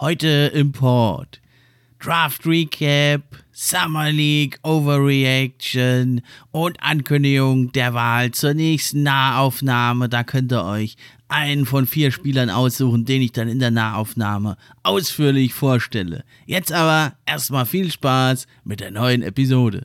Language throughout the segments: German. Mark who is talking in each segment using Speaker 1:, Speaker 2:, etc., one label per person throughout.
Speaker 1: Heute im Port. Draft Recap, Summer League Overreaction und Ankündigung der Wahl zur nächsten Nahaufnahme. Da könnt ihr euch einen von vier Spielern aussuchen, den ich dann in der Nahaufnahme ausführlich vorstelle. Jetzt aber erstmal viel Spaß mit der neuen Episode.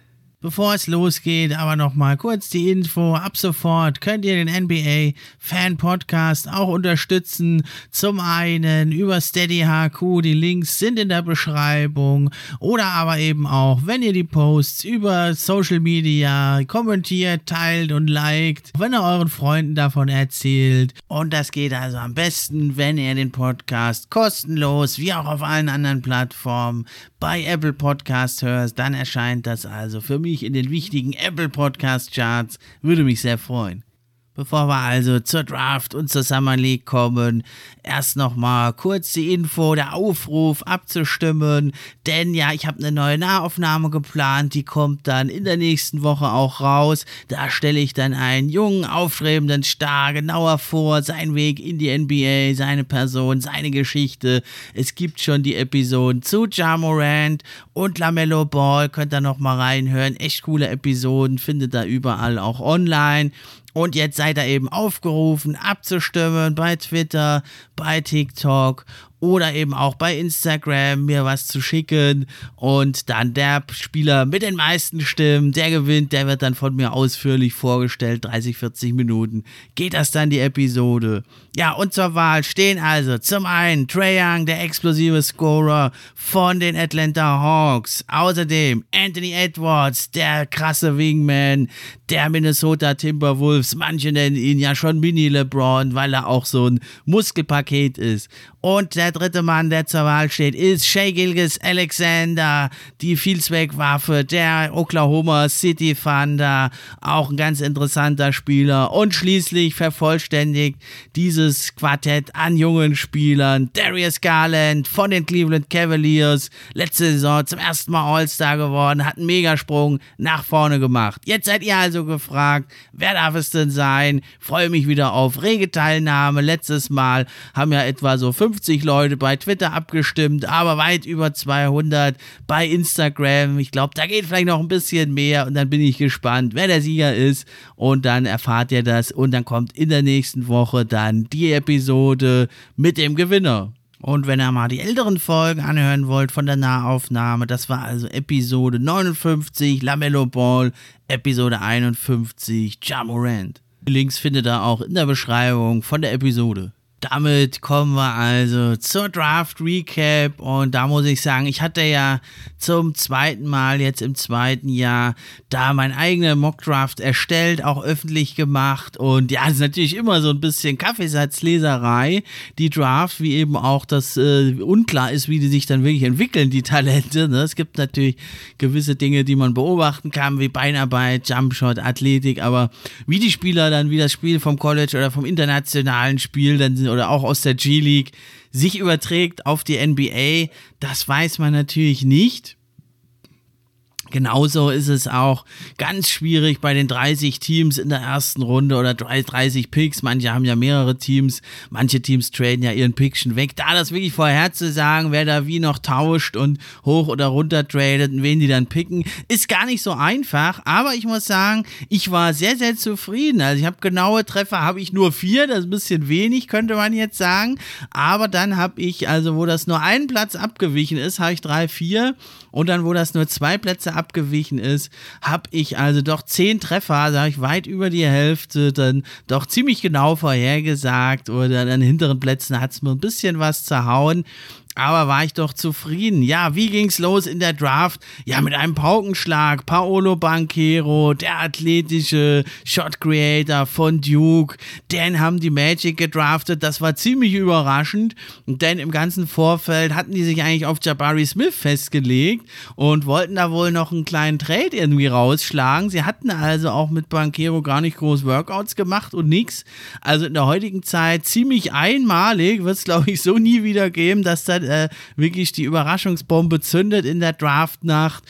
Speaker 1: Bevor es losgeht, aber nochmal kurz die Info. Ab sofort könnt ihr den NBA Fan Podcast auch unterstützen. Zum einen über Steady HQ, die Links sind in der Beschreibung. Oder aber eben auch, wenn ihr die Posts über Social Media kommentiert, teilt und liked. Wenn ihr euren Freunden davon erzählt. Und das geht also am besten, wenn ihr den Podcast kostenlos, wie auch auf allen anderen Plattformen, bei Apple Podcast hörst. Dann erscheint das also für mich in den wichtigen Apple Podcast Charts. Würde mich sehr freuen. Bevor wir also zur Draft und zur Summer League kommen, erst nochmal kurz die Info, der Aufruf abzustimmen, denn ja, ich habe eine neue Nahaufnahme geplant, die kommt dann in der nächsten Woche auch raus. Da stelle ich dann einen jungen, aufstrebenden Star genauer vor, seinen Weg in die NBA, seine Person, seine Geschichte. Es gibt schon die Episoden zu Ja Morant und LaMelo Ball, könnt ihr nochmal reinhören. Echt coole Episoden, findet ihr überall auch online. Und jetzt seid ihr eben aufgerufen, abzustimmen bei Twitter, bei TikTok oder eben auch bei Instagram mir was zu schicken und dann der Spieler mit den meisten Stimmen, der gewinnt, der wird dann von mir ausführlich vorgestellt, 30, 40 Minuten geht das dann die Episode. Ja, und zur Wahl stehen also zum einen Trae Young, der explosive Scorer von den Atlanta Hawks, außerdem Anthony Edwards, der krasse Wingman der Minnesota Timberwolves, manche nennen ihn ja schon Mini LeBron, weil er auch so ein Muskelpaket ist. Und der dritte Mann, der zur Wahl steht, ist Shea Gilgis Alexander, die Vielzweckwaffe der Oklahoma City Thunder. Auch ein ganz interessanter Spieler. Und schließlich vervollständigt dieses Quartett an jungen Spielern Darius Garland von den Cleveland Cavaliers. Letzte Saison zum ersten Mal All-Star geworden, hat einen Megasprung nach vorne gemacht. Jetzt seid ihr also gefragt, wer darf es denn sein? Freue mich wieder auf rege Teilnahme. Letztes Mal haben ja etwa so fünf 50 Leute bei Twitter abgestimmt, aber weit über 200 bei Instagram. Ich glaube, da geht vielleicht noch ein bisschen mehr und dann bin ich gespannt, wer der Sieger ist und dann erfahrt ihr das und dann kommt in der nächsten Woche dann die Episode mit dem Gewinner. Und wenn ihr mal die älteren Folgen anhören wollt von der Nahaufnahme, das war also Episode 59, Lamello Ball, Episode 51, Jamorant. Links findet ihr auch in der Beschreibung von der Episode. Damit kommen wir also zur Draft Recap und da muss ich sagen, ich hatte ja zum zweiten Mal jetzt im zweiten Jahr da mein eigener Mock Draft erstellt, auch öffentlich gemacht und ja, es ist natürlich immer so ein bisschen Kaffeesatzleserei, die Draft, wie eben auch das äh, unklar ist, wie die sich dann wirklich entwickeln, die Talente. Ne? Es gibt natürlich gewisse Dinge, die man beobachten kann, wie Beinarbeit, Jumpshot, Athletik, aber wie die Spieler dann, wie das Spiel vom College oder vom internationalen Spiel dann sind oder auch aus der G-League sich überträgt auf die NBA, das weiß man natürlich nicht. Genauso ist es auch ganz schwierig bei den 30 Teams in der ersten Runde oder 30 Picks. Manche haben ja mehrere Teams, manche Teams traden ja ihren Pick schon weg. Da das wirklich vorher zu sagen, wer da wie noch tauscht und hoch oder runter tradet und wen die dann picken, ist gar nicht so einfach. Aber ich muss sagen, ich war sehr, sehr zufrieden. Also ich habe genaue Treffer, habe ich nur vier, das ist ein bisschen wenig, könnte man jetzt sagen. Aber dann habe ich, also wo das nur ein Platz abgewichen ist, habe ich drei, vier. Und dann, wo das nur zwei Plätze abgewichen abgewichen ist, habe ich also doch zehn Treffer, sage ich weit über die Hälfte, dann doch ziemlich genau vorhergesagt oder an den hinteren Plätzen hat es mir ein bisschen was zerhauen. Aber war ich doch zufrieden. Ja, wie ging's los in der Draft? Ja, mit einem Paukenschlag. Paolo Banquero, der athletische Shot Creator von Duke. Den haben die Magic gedraftet. Das war ziemlich überraschend. Denn im ganzen Vorfeld hatten die sich eigentlich auf Jabari Smith festgelegt und wollten da wohl noch einen kleinen Trade irgendwie rausschlagen. Sie hatten also auch mit Banquero gar nicht groß Workouts gemacht und nix. Also in der heutigen Zeit ziemlich einmalig. Wird es, glaube ich, so nie wieder geben, dass da äh, wirklich die Überraschungsbombe zündet in der Draftnacht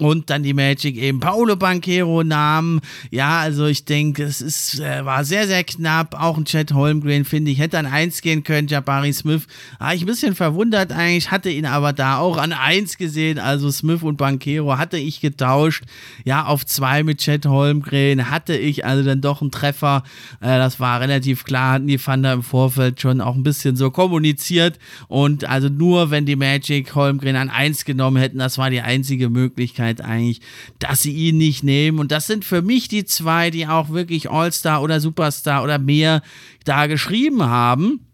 Speaker 1: und dann die Magic eben Paolo Banquero nahmen. Ja, also ich denke, es ist, äh, war sehr, sehr knapp. Auch ein Chad Holmgren, finde ich, hätte an 1 gehen können. Jabari Smith war ich ein bisschen verwundert eigentlich, hatte ihn aber da auch an 1 gesehen. Also Smith und Banquero hatte ich getauscht. Ja, auf 2 mit Chad Holmgren hatte ich also dann doch einen Treffer. Äh, das war relativ klar, hatten die Thunder im Vorfeld schon auch ein bisschen so kommuniziert. Und also nur, wenn die Magic Holmgren an 1 genommen hätten, das war die einzige Möglichkeit Möglichkeit eigentlich, dass sie ihn nicht nehmen. Und das sind für mich die zwei, die auch wirklich All-Star oder Superstar oder mehr da geschrieben haben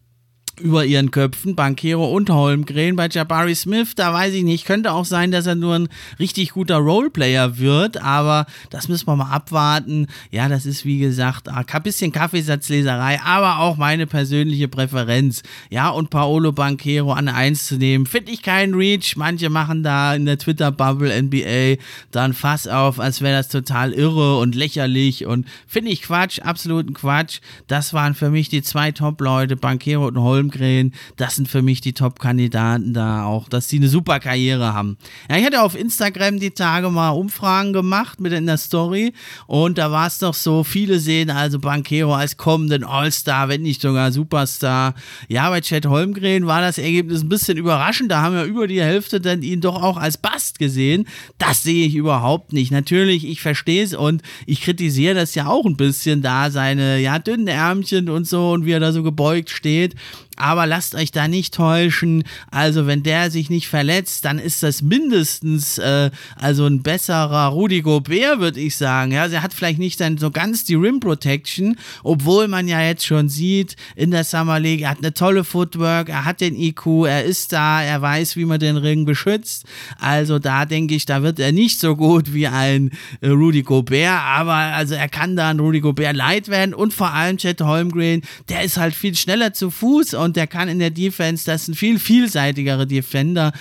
Speaker 1: über ihren Köpfen, Bankero und Holmgren. Bei Jabari Smith, da weiß ich nicht, könnte auch sein, dass er nur ein richtig guter Roleplayer wird, aber das müssen wir mal abwarten. Ja, das ist wie gesagt ein bisschen Kaffeesatzleserei, aber auch meine persönliche Präferenz. Ja, und Paolo Bankero an 1 zu nehmen, finde ich keinen Reach. Manche machen da in der Twitter-Bubble NBA dann Fass auf, als wäre das total irre und lächerlich und finde ich Quatsch, absoluten Quatsch. Das waren für mich die zwei Top-Leute, Bankero und Holmgren Holmgren, das sind für mich die Top-Kandidaten da auch, dass sie eine super Karriere haben. Ja, ich hatte auf Instagram die Tage mal Umfragen gemacht mit in der Story und da war es doch so, viele sehen also Banquero als kommenden All-Star, wenn nicht sogar Superstar. Ja, bei Chad Holmgren war das Ergebnis ein bisschen überraschend, da haben wir über die Hälfte dann ihn doch auch als Bast gesehen. Das sehe ich überhaupt nicht. Natürlich, ich verstehe es und ich kritisiere das ja auch ein bisschen da, seine ja dünnen Ärmchen und so und wie er da so gebeugt steht aber lasst euch da nicht täuschen. Also, wenn der sich nicht verletzt, dann ist das mindestens äh, also ein besserer Rudy Gobert, würde ich sagen. Ja, also er hat vielleicht nicht dann so ganz die Rim Protection, obwohl man ja jetzt schon sieht in der Summer League, er hat eine tolle Footwork, er hat den IQ, er ist da, er weiß, wie man den Ring beschützt. Also da denke ich, da wird er nicht so gut wie ein äh, Rudy Gobert, aber also er kann da ein Rudy Gobert leid werden und vor allem Chet Holmgren, der ist halt viel schneller zu Fuß und und der kann in der Defense, das ist ein viel vielseitigere Defender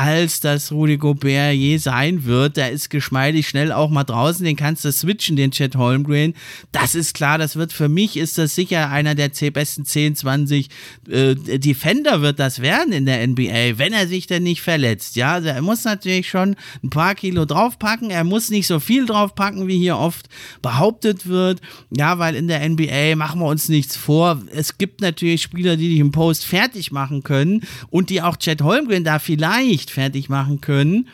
Speaker 1: als das Rudy Gobert je sein wird. Der ist geschmeidig schnell auch mal draußen, den kannst du switchen, den Chet Holmgren. Das ist klar, das wird für mich, ist das sicher einer der besten 10, 20 äh, Defender wird das werden in der NBA, wenn er sich denn nicht verletzt. Ja, also er muss natürlich schon ein paar Kilo draufpacken, er muss nicht so viel draufpacken, wie hier oft behauptet wird. Ja, weil in der NBA machen wir uns nichts vor. Es gibt natürlich Spieler, die dich im Post fertig machen können und die auch Chet Holmgren da vielleicht fertig machen können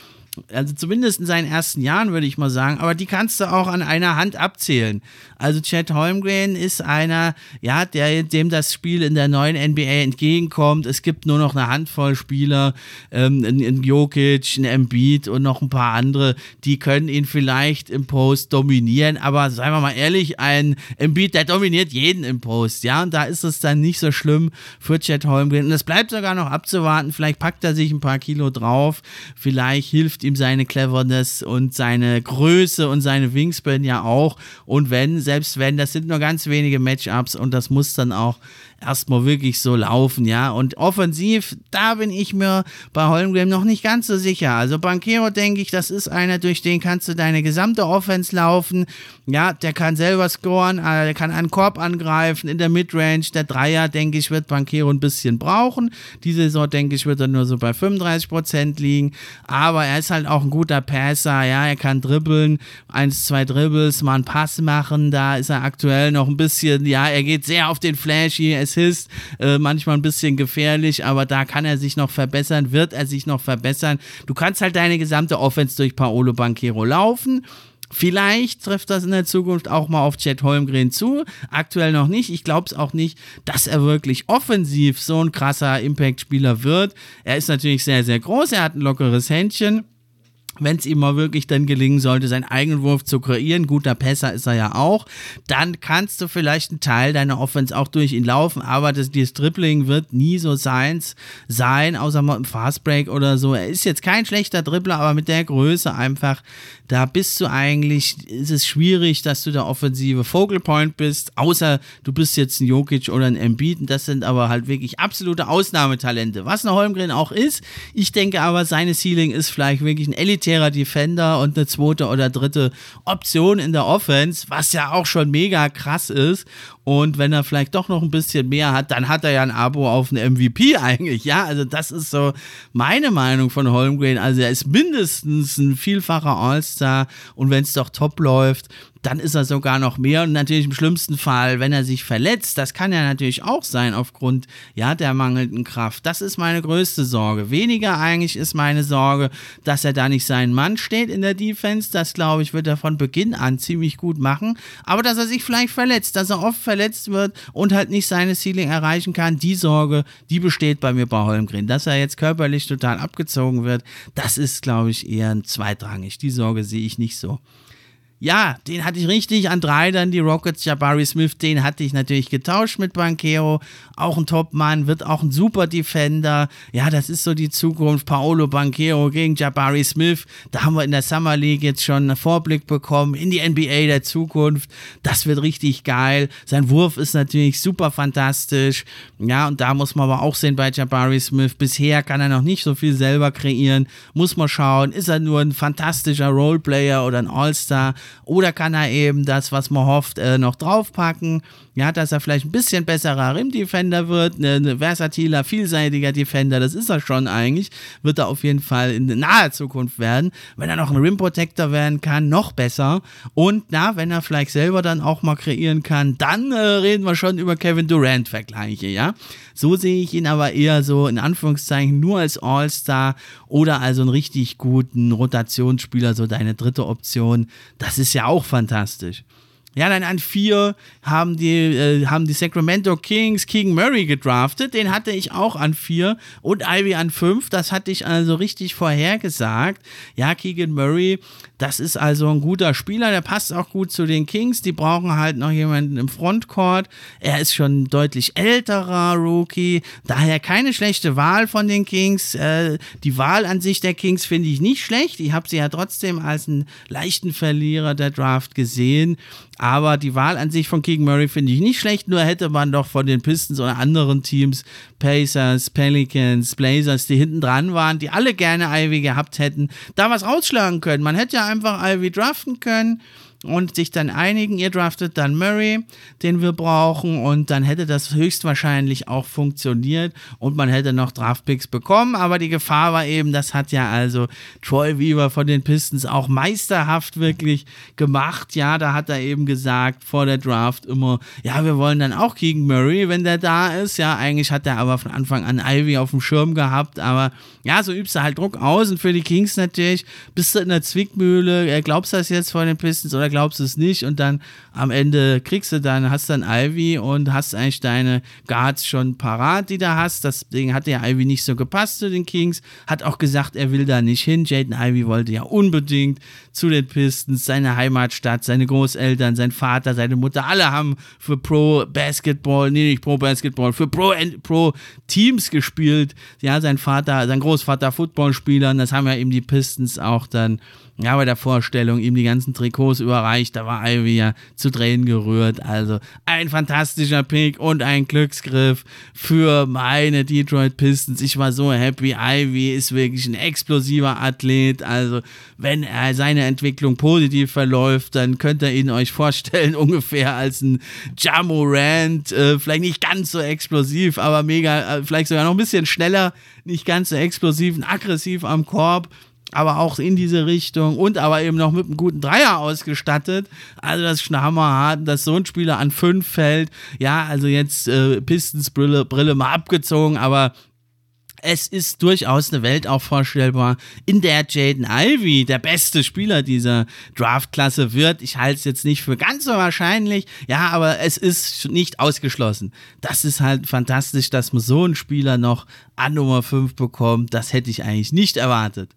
Speaker 1: also zumindest in seinen ersten Jahren würde ich mal sagen, aber die kannst du auch an einer Hand abzählen. Also Chad Holmgren ist einer, ja, der, dem das Spiel in der neuen NBA entgegenkommt. Es gibt nur noch eine Handvoll Spieler, ähm, ein, Jokic, ein Embiid und noch ein paar andere, die können ihn vielleicht im Post dominieren, aber seien wir mal ehrlich, ein Embiid, der dominiert jeden im Post, ja, und da ist es dann nicht so schlimm für Chad Holmgren. Und es bleibt sogar noch abzuwarten, vielleicht packt er sich ein paar Kilo drauf, vielleicht hilft ihm seine Cleverness und seine Größe und seine Wingspan ja auch. Und wenn, selbst wenn, das sind nur ganz wenige Matchups und das muss dann auch erstmal wirklich so laufen, ja. Und offensiv, da bin ich mir bei Holmgren noch nicht ganz so sicher. Also Banquero denke ich, das ist einer, durch den kannst du deine gesamte Offense laufen. Ja, der kann selber scoren, äh, der kann einen Korb angreifen in der Midrange. Der Dreier, denke ich, wird Banquero ein bisschen brauchen. Diese Saison, denke ich, wird er nur so bei 35% liegen. Aber er ist halt auch ein guter Passer, ja. Er kann dribbeln, eins, zwei Dribbles, mal einen Pass machen. Da ist er aktuell noch ein bisschen, ja, er geht sehr auf den Flashy. Assist, äh, manchmal ein bisschen gefährlich, aber da kann er sich noch verbessern, wird er sich noch verbessern. Du kannst halt deine gesamte Offense durch Paolo Banquero laufen. Vielleicht trifft das in der Zukunft auch mal auf Chet Holmgren zu. Aktuell noch nicht. Ich glaube es auch nicht, dass er wirklich offensiv so ein krasser Impact-Spieler wird. Er ist natürlich sehr, sehr groß. Er hat ein lockeres Händchen. Wenn es ihm mal wirklich dann gelingen sollte, seinen eigenen Wurf zu kreieren, guter Pässer ist er ja auch, dann kannst du vielleicht einen Teil deiner Offense auch durch ihn laufen, aber das, dieses Dribbling wird nie so seins sein, außer mal im Fastbreak oder so. Er ist jetzt kein schlechter Dribbler, aber mit der Größe einfach, da bist du eigentlich, ist es schwierig, dass du der offensive Focal Point bist, außer du bist jetzt ein Jokic oder ein Embiid, das sind aber halt wirklich absolute Ausnahmetalente, was eine Holmgren auch ist. Ich denke aber, seine Ceiling ist vielleicht wirklich ein Elite elitärer Defender und eine zweite oder dritte Option in der Offense, was ja auch schon mega krass ist. Und wenn er vielleicht doch noch ein bisschen mehr hat, dann hat er ja ein Abo auf einen MVP eigentlich. Ja, also das ist so meine Meinung von Holmgren. Also er ist mindestens ein vielfacher All-Star und wenn es doch top läuft, dann ist er sogar noch mehr und natürlich im schlimmsten Fall, wenn er sich verletzt, das kann ja natürlich auch sein aufgrund ja der mangelnden Kraft. Das ist meine größte Sorge. Weniger eigentlich ist meine Sorge, dass er da nicht seinen Mann steht in der Defense. Das glaube ich wird er von Beginn an ziemlich gut machen, aber dass er sich vielleicht verletzt, dass er oft verletzt wird und halt nicht seine Ceiling erreichen kann, die Sorge, die besteht bei mir bei Holmgren. Dass er jetzt körperlich total abgezogen wird, das ist glaube ich eher zweitrangig. Die Sorge sehe ich nicht so. Ja, den hatte ich richtig an drei, dann die Rockets, Jabari Smith, den hatte ich natürlich getauscht mit Banquero. Auch ein Top-Mann, wird auch ein super Defender. Ja, das ist so die Zukunft. Paolo Banquero gegen Jabari Smith. Da haben wir in der Summer League jetzt schon einen Vorblick bekommen in die NBA der Zukunft. Das wird richtig geil. Sein Wurf ist natürlich super fantastisch. Ja, und da muss man aber auch sehen bei Jabari Smith. Bisher kann er noch nicht so viel selber kreieren. Muss man schauen, ist er nur ein fantastischer Roleplayer oder ein All-Star? Oder kann er eben das, was man hofft, äh, noch draufpacken? Ja, dass er vielleicht ein bisschen besserer Rim-Defender wird, ein ne, versatiler, vielseitiger Defender, das ist er schon eigentlich. Wird er auf jeden Fall in naher Zukunft werden. Wenn er noch ein Rim-Protector werden kann, noch besser. Und na, wenn er vielleicht selber dann auch mal kreieren kann, dann äh, reden wir schon über Kevin Durant-Vergleiche, ja. So sehe ich ihn aber eher so in Anführungszeichen nur als All-Star oder also einen richtig guten Rotationsspieler, so deine dritte Option. Das ist ja auch fantastisch. Ja, dann an vier haben die, äh, haben die Sacramento Kings Keegan Murray gedraftet. Den hatte ich auch an vier und Ivy an fünf. Das hatte ich also richtig vorhergesagt. Ja, Keegan Murray, das ist also ein guter Spieler. Der passt auch gut zu den Kings. Die brauchen halt noch jemanden im Frontcourt. Er ist schon ein deutlich älterer Rookie. Daher keine schlechte Wahl von den Kings. Äh, die Wahl an sich der Kings finde ich nicht schlecht. Ich habe sie ja trotzdem als einen leichten Verlierer der Draft gesehen. Aber die Wahl an sich von Keegan Murray finde ich nicht schlecht, nur hätte man doch von den Pistons oder anderen Teams, Pacers, Pelicans, Blazers, die hinten dran waren, die alle gerne Ivy gehabt hätten, da was rausschlagen können. Man hätte ja einfach Ivy draften können und sich dann einigen, ihr draftet dann Murray, den wir brauchen und dann hätte das höchstwahrscheinlich auch funktioniert und man hätte noch Draftpicks bekommen, aber die Gefahr war eben, das hat ja also Troy Weaver von den Pistons auch meisterhaft wirklich gemacht, ja, da hat er eben gesagt vor der Draft immer, ja, wir wollen dann auch gegen Murray, wenn der da ist, ja, eigentlich hat er aber von Anfang an Ivy auf dem Schirm gehabt, aber ja, so übst du halt Druck aus. Und für die Kings natürlich bist du in der Zwickmühle, glaubst du das jetzt vor den Pistons oder glaubst du es nicht und dann am Ende kriegst du dann, hast dann Ivy und hast eigentlich deine Guards schon parat, die du hast. Deswegen hat der Ivy nicht so gepasst zu den Kings, hat auch gesagt, er will da nicht hin. Jaden Ivy wollte ja unbedingt zu den Pistons, seine Heimatstadt, seine Großeltern, sein Vater, seine Mutter, alle haben für Pro Basketball, nee, nicht Pro Basketball, für Pro, Pro Teams gespielt. Ja, sein Vater, sein Großvater Footballspieler, und das haben ja eben die Pistons auch dann ja, bei der Vorstellung ihm die ganzen Trikots überreicht, da war Ivy ja zu Tränen gerührt. Also ein fantastischer Pick und ein Glücksgriff für meine Detroit Pistons. Ich war so happy. Ivy ist wirklich ein explosiver Athlet. Also wenn er seine Entwicklung positiv verläuft, dann könnt ihr ihn euch vorstellen ungefähr als ein Jamorant. Äh, vielleicht nicht ganz so explosiv, aber mega, äh, vielleicht sogar noch ein bisschen schneller, nicht ganz so explosiv, aggressiv am Korb aber auch in diese Richtung und aber eben noch mit einem guten Dreier ausgestattet. Also das ist schon dass so ein Spieler an fünf fällt. Ja, also jetzt äh, Pistons Brille, mal abgezogen, aber es ist durchaus eine Welt auch vorstellbar, in der Jaden Ivy der beste Spieler dieser Draftklasse wird. Ich halte es jetzt nicht für ganz so wahrscheinlich, ja, aber es ist nicht ausgeschlossen. Das ist halt fantastisch, dass man so einen Spieler noch an Nummer 5 bekommt. Das hätte ich eigentlich nicht erwartet.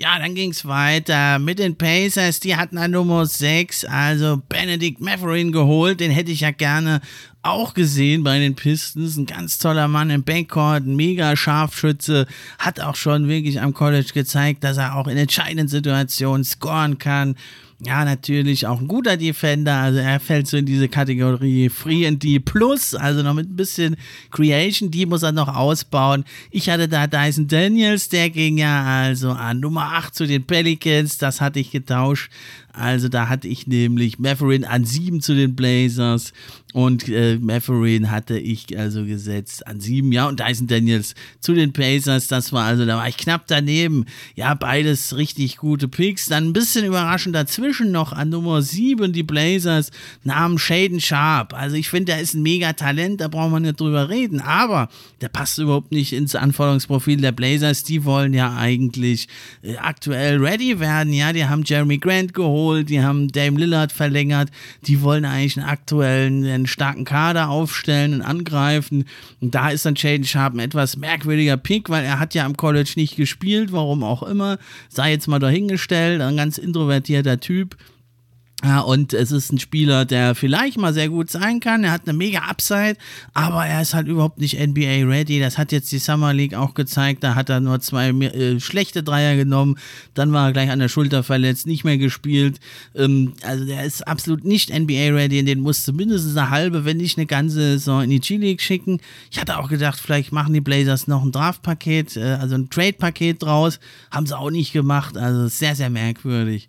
Speaker 1: Ja, dann ging es weiter mit den Pacers. Die hatten an Nummer 6, also Benedict Matherin geholt. Den hätte ich ja gerne auch gesehen bei den Pistons. Ein ganz toller Mann im Backcourt, ein mega Scharfschütze. Hat auch schon wirklich am College gezeigt, dass er auch in entscheidenden Situationen scoren kann. Ja, natürlich auch ein guter Defender. Also er fällt so in diese Kategorie Free and D Plus, also noch mit ein bisschen Creation. Die muss er noch ausbauen. Ich hatte da Dyson Daniels, der ging ja also an Nummer 8 zu den Pelicans. Das hatte ich getauscht. Also da hatte ich nämlich Matherin an 7 zu den Blazers und äh, Matherin hatte ich also gesetzt an 7, ja, und Dyson Daniels zu den Pacers. Das war also, da war ich knapp daneben. Ja, beides richtig gute Picks. Dann ein bisschen überraschend dazwischen noch an Nummer 7 die Blazers nahmen Shaden Sharp. Also ich finde, der ist ein mega Talent, da braucht man nicht drüber reden, aber der passt überhaupt nicht ins Anforderungsprofil der Blazers. Die wollen ja eigentlich äh, aktuell ready werden, ja, die haben Jeremy Grant geholt geholt, die haben Dame Lillard verlängert, die wollen eigentlich einen aktuellen, einen starken Kader aufstellen und angreifen. Und da ist dann Shaden Sharp ein etwas merkwürdiger Pick, weil er hat ja am College nicht gespielt, warum auch immer. Sei jetzt mal dahingestellt, ein ganz introvertierter Typ. Ja, und es ist ein Spieler, der vielleicht mal sehr gut sein kann. Er hat eine mega Upside, aber er ist halt überhaupt nicht NBA ready. Das hat jetzt die Summer League auch gezeigt. Da hat er nur zwei äh, schlechte Dreier genommen. Dann war er gleich an der Schulter verletzt, nicht mehr gespielt. Ähm, also der ist absolut nicht NBA ready. Den musste mindestens eine halbe, wenn nicht eine ganze Saison in die G-League schicken. Ich hatte auch gedacht, vielleicht machen die Blazers noch ein Draft-Paket, äh, also ein Trade-Paket draus. Haben sie auch nicht gemacht. Also sehr, sehr merkwürdig.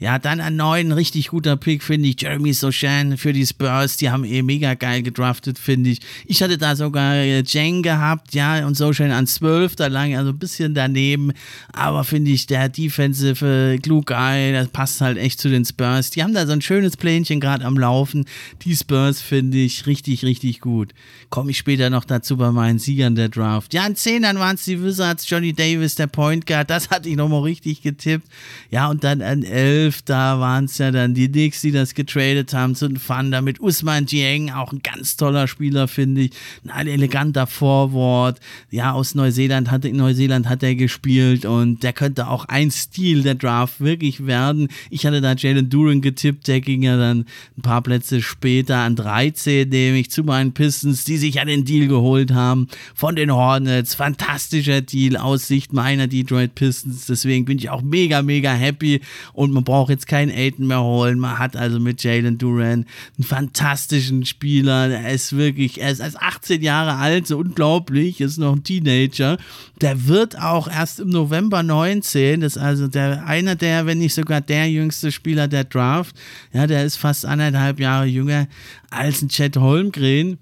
Speaker 1: Ja, dann ein neuen richtig guter Pick, finde ich. Jeremy Sochan für die Spurs. Die haben eh mega geil gedraftet, finde ich. Ich hatte da sogar äh, Jang gehabt, ja, und Sochan an 12. Da lang also ein bisschen daneben. Aber finde ich, der Defensive äh, Glue Guy, das passt halt echt zu den Spurs. Die haben da so ein schönes Plänchen gerade am Laufen. Die Spurs finde ich richtig, richtig gut. Komme ich später noch dazu bei meinen Siegern der Draft. Ja, an 10 dann waren es die Wizards, Johnny Davis, der Point Guard. Das hatte ich nochmal richtig getippt. Ja, und dann an 11, da waren es ja dann die Knicks, die das getradet haben zu den Thunder mit Usman Jiang, auch ein ganz toller Spieler, finde ich. Ein eleganter Forward. Ja, aus Neuseeland hat, in Neuseeland hat er gespielt und der könnte auch ein Stil der Draft wirklich werden. Ich hatte da Jalen Duran getippt, der ging ja dann ein paar Plätze später an 13, nämlich zu meinen Pistons, die sich ja den Deal geholt haben von den Hornets. Fantastischer Deal aus Sicht meiner Detroit Pistons. Deswegen bin ich auch mega, mega happy und man braucht jetzt keinen Aiden mehr holen. Man hat also mit Jalen Duran einen fantastischen Spieler. Er ist wirklich, er ist als 18 Jahre alt, so unglaublich, ist noch ein Teenager. Der wird auch erst im November 19, das ist also der, einer der, wenn nicht sogar der jüngste Spieler der Draft. Ja, der ist fast anderthalb Jahre jünger als ein Chad Holmgren.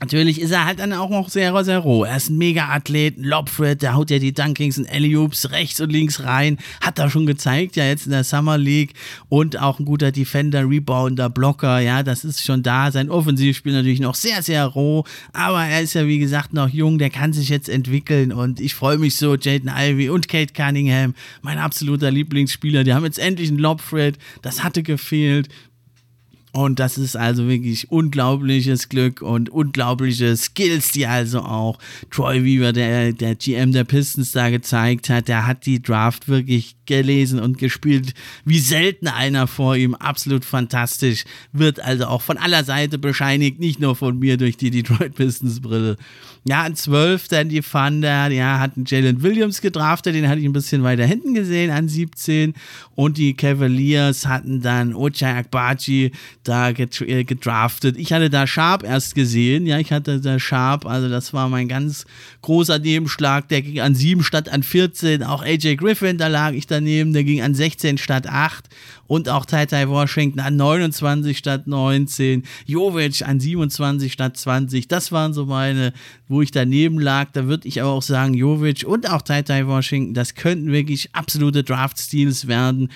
Speaker 1: Natürlich ist er halt dann auch noch sehr, sehr roh. Er ist ein Mega-Athlet, ein Lobfred, der haut ja die Dunkings und Alley-Oops rechts und links rein. Hat er schon gezeigt, ja, jetzt in der Summer League. Und auch ein guter Defender, Rebounder, Blocker, ja, das ist schon da. Sein Offensivspiel natürlich noch sehr, sehr roh. Aber er ist ja, wie gesagt, noch jung, der kann sich jetzt entwickeln. Und ich freue mich so, Jaden Ivy und Kate Cunningham, mein absoluter Lieblingsspieler, die haben jetzt endlich einen Lobfred. Das hatte gefehlt. Und das ist also wirklich unglaubliches Glück und unglaubliche Skills, die also auch Troy Weaver, der, der GM der Pistons, da gezeigt hat. Der hat die Draft wirklich gelesen und gespielt, wie selten einer vor ihm. Absolut fantastisch. Wird also auch von aller Seite bescheinigt, nicht nur von mir durch die Detroit Pistons Brille. Ja, an 12 dann die Thunder, ja, hatten Jalen Williams gedraftet, den hatte ich ein bisschen weiter hinten gesehen, an 17. Und die Cavaliers hatten dann Ochai Akbachi da äh, gedraftet. Ich hatte da Sharp erst gesehen, ja, ich hatte da Sharp, also das war mein ganz großer Nebenschlag, der ging an 7 statt an 14. Auch AJ Griffin, da lag ich daneben, der ging an 16 statt 8 und auch Tai Tai Washington an 29 statt 19, Jovic an 27 statt 20. Das waren so meine, wo ich daneben lag. Da würde ich aber auch sagen, Jovic und auch Tai Tai Washington, das könnten wirklich absolute Draft-Steals werden.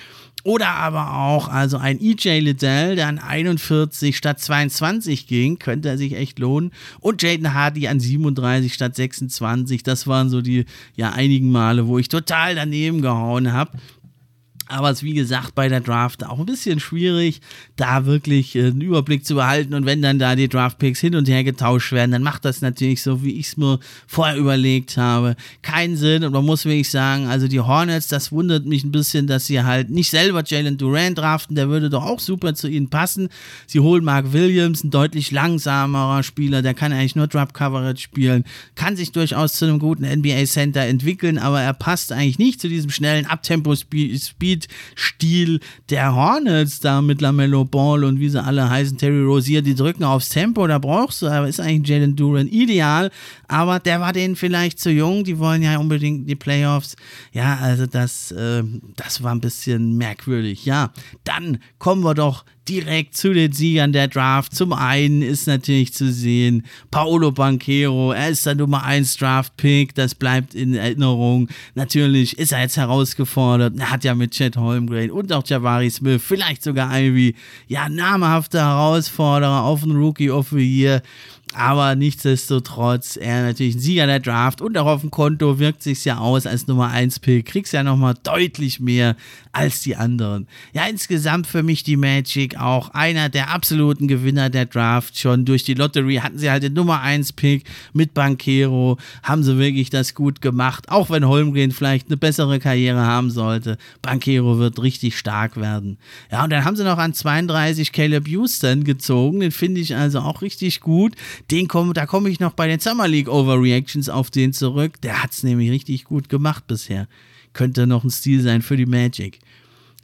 Speaker 1: Oder aber auch, also ein EJ Liddell, der an 41 statt 22 ging, könnte er sich echt lohnen. Und Jaden Hardy an 37 statt 26. Das waren so die ja einigen Male, wo ich total daneben gehauen habe. Aber es ist wie gesagt bei der Draft auch ein bisschen schwierig, da wirklich äh, einen Überblick zu behalten. Und wenn dann da die Draft-Picks hin und her getauscht werden, dann macht das natürlich so, wie ich es mir vorher überlegt habe, keinen Sinn. Und man muss wirklich sagen, also die Hornets, das wundert mich ein bisschen, dass sie halt nicht selber Jalen Durant draften. Der würde doch auch super zu ihnen passen. Sie holen Mark Williams, ein deutlich langsamerer Spieler, der kann eigentlich nur Drop-Coverage spielen, kann sich durchaus zu einem guten NBA-Center entwickeln, aber er passt eigentlich nicht zu diesem schnellen Abtempo-Speed Speed-Stil der Hornets da mit Lamello Ball und wie sie alle heißen, Terry Rozier, die drücken aufs Tempo, da brauchst du, aber ist eigentlich Jalen Duran ideal, aber der war denen vielleicht zu jung, die wollen ja unbedingt die Playoffs. Ja, also das, äh, das war ein bisschen merkwürdig. Ja, dann kommen wir doch direkt zu den Siegern der Draft. Zum einen ist natürlich zu sehen Paolo Banquero, er ist der Nummer 1 Draft-Pick, das bleibt in Erinnerung. Natürlich ist er jetzt herausgefordert, er hat ja mit Chet Holmgren und auch Javari Smith, vielleicht sogar Ivy, ja, namhafte Herausforderer auf den Rookie of the Year. Aber nichtsdestotrotz, er natürlich ein Sieger der Draft und auch auf dem Konto wirkt sich ja aus als Nummer 1 Pick. Kriegst ja nochmal deutlich mehr als die anderen. Ja, insgesamt für mich die Magic auch einer der absoluten Gewinner der Draft. Schon durch die Lottery hatten sie halt den Nummer 1 Pick mit Banquero. Haben sie wirklich das gut gemacht. Auch wenn Holmgren vielleicht eine bessere Karriere haben sollte. Banquero wird richtig stark werden. Ja, und dann haben sie noch an 32 Caleb Houston gezogen. Den finde ich also auch richtig gut. Den komm, da komme ich noch bei den Summer League Overreactions auf den zurück. Der hat es nämlich richtig gut gemacht bisher. Könnte noch ein Stil sein für die Magic.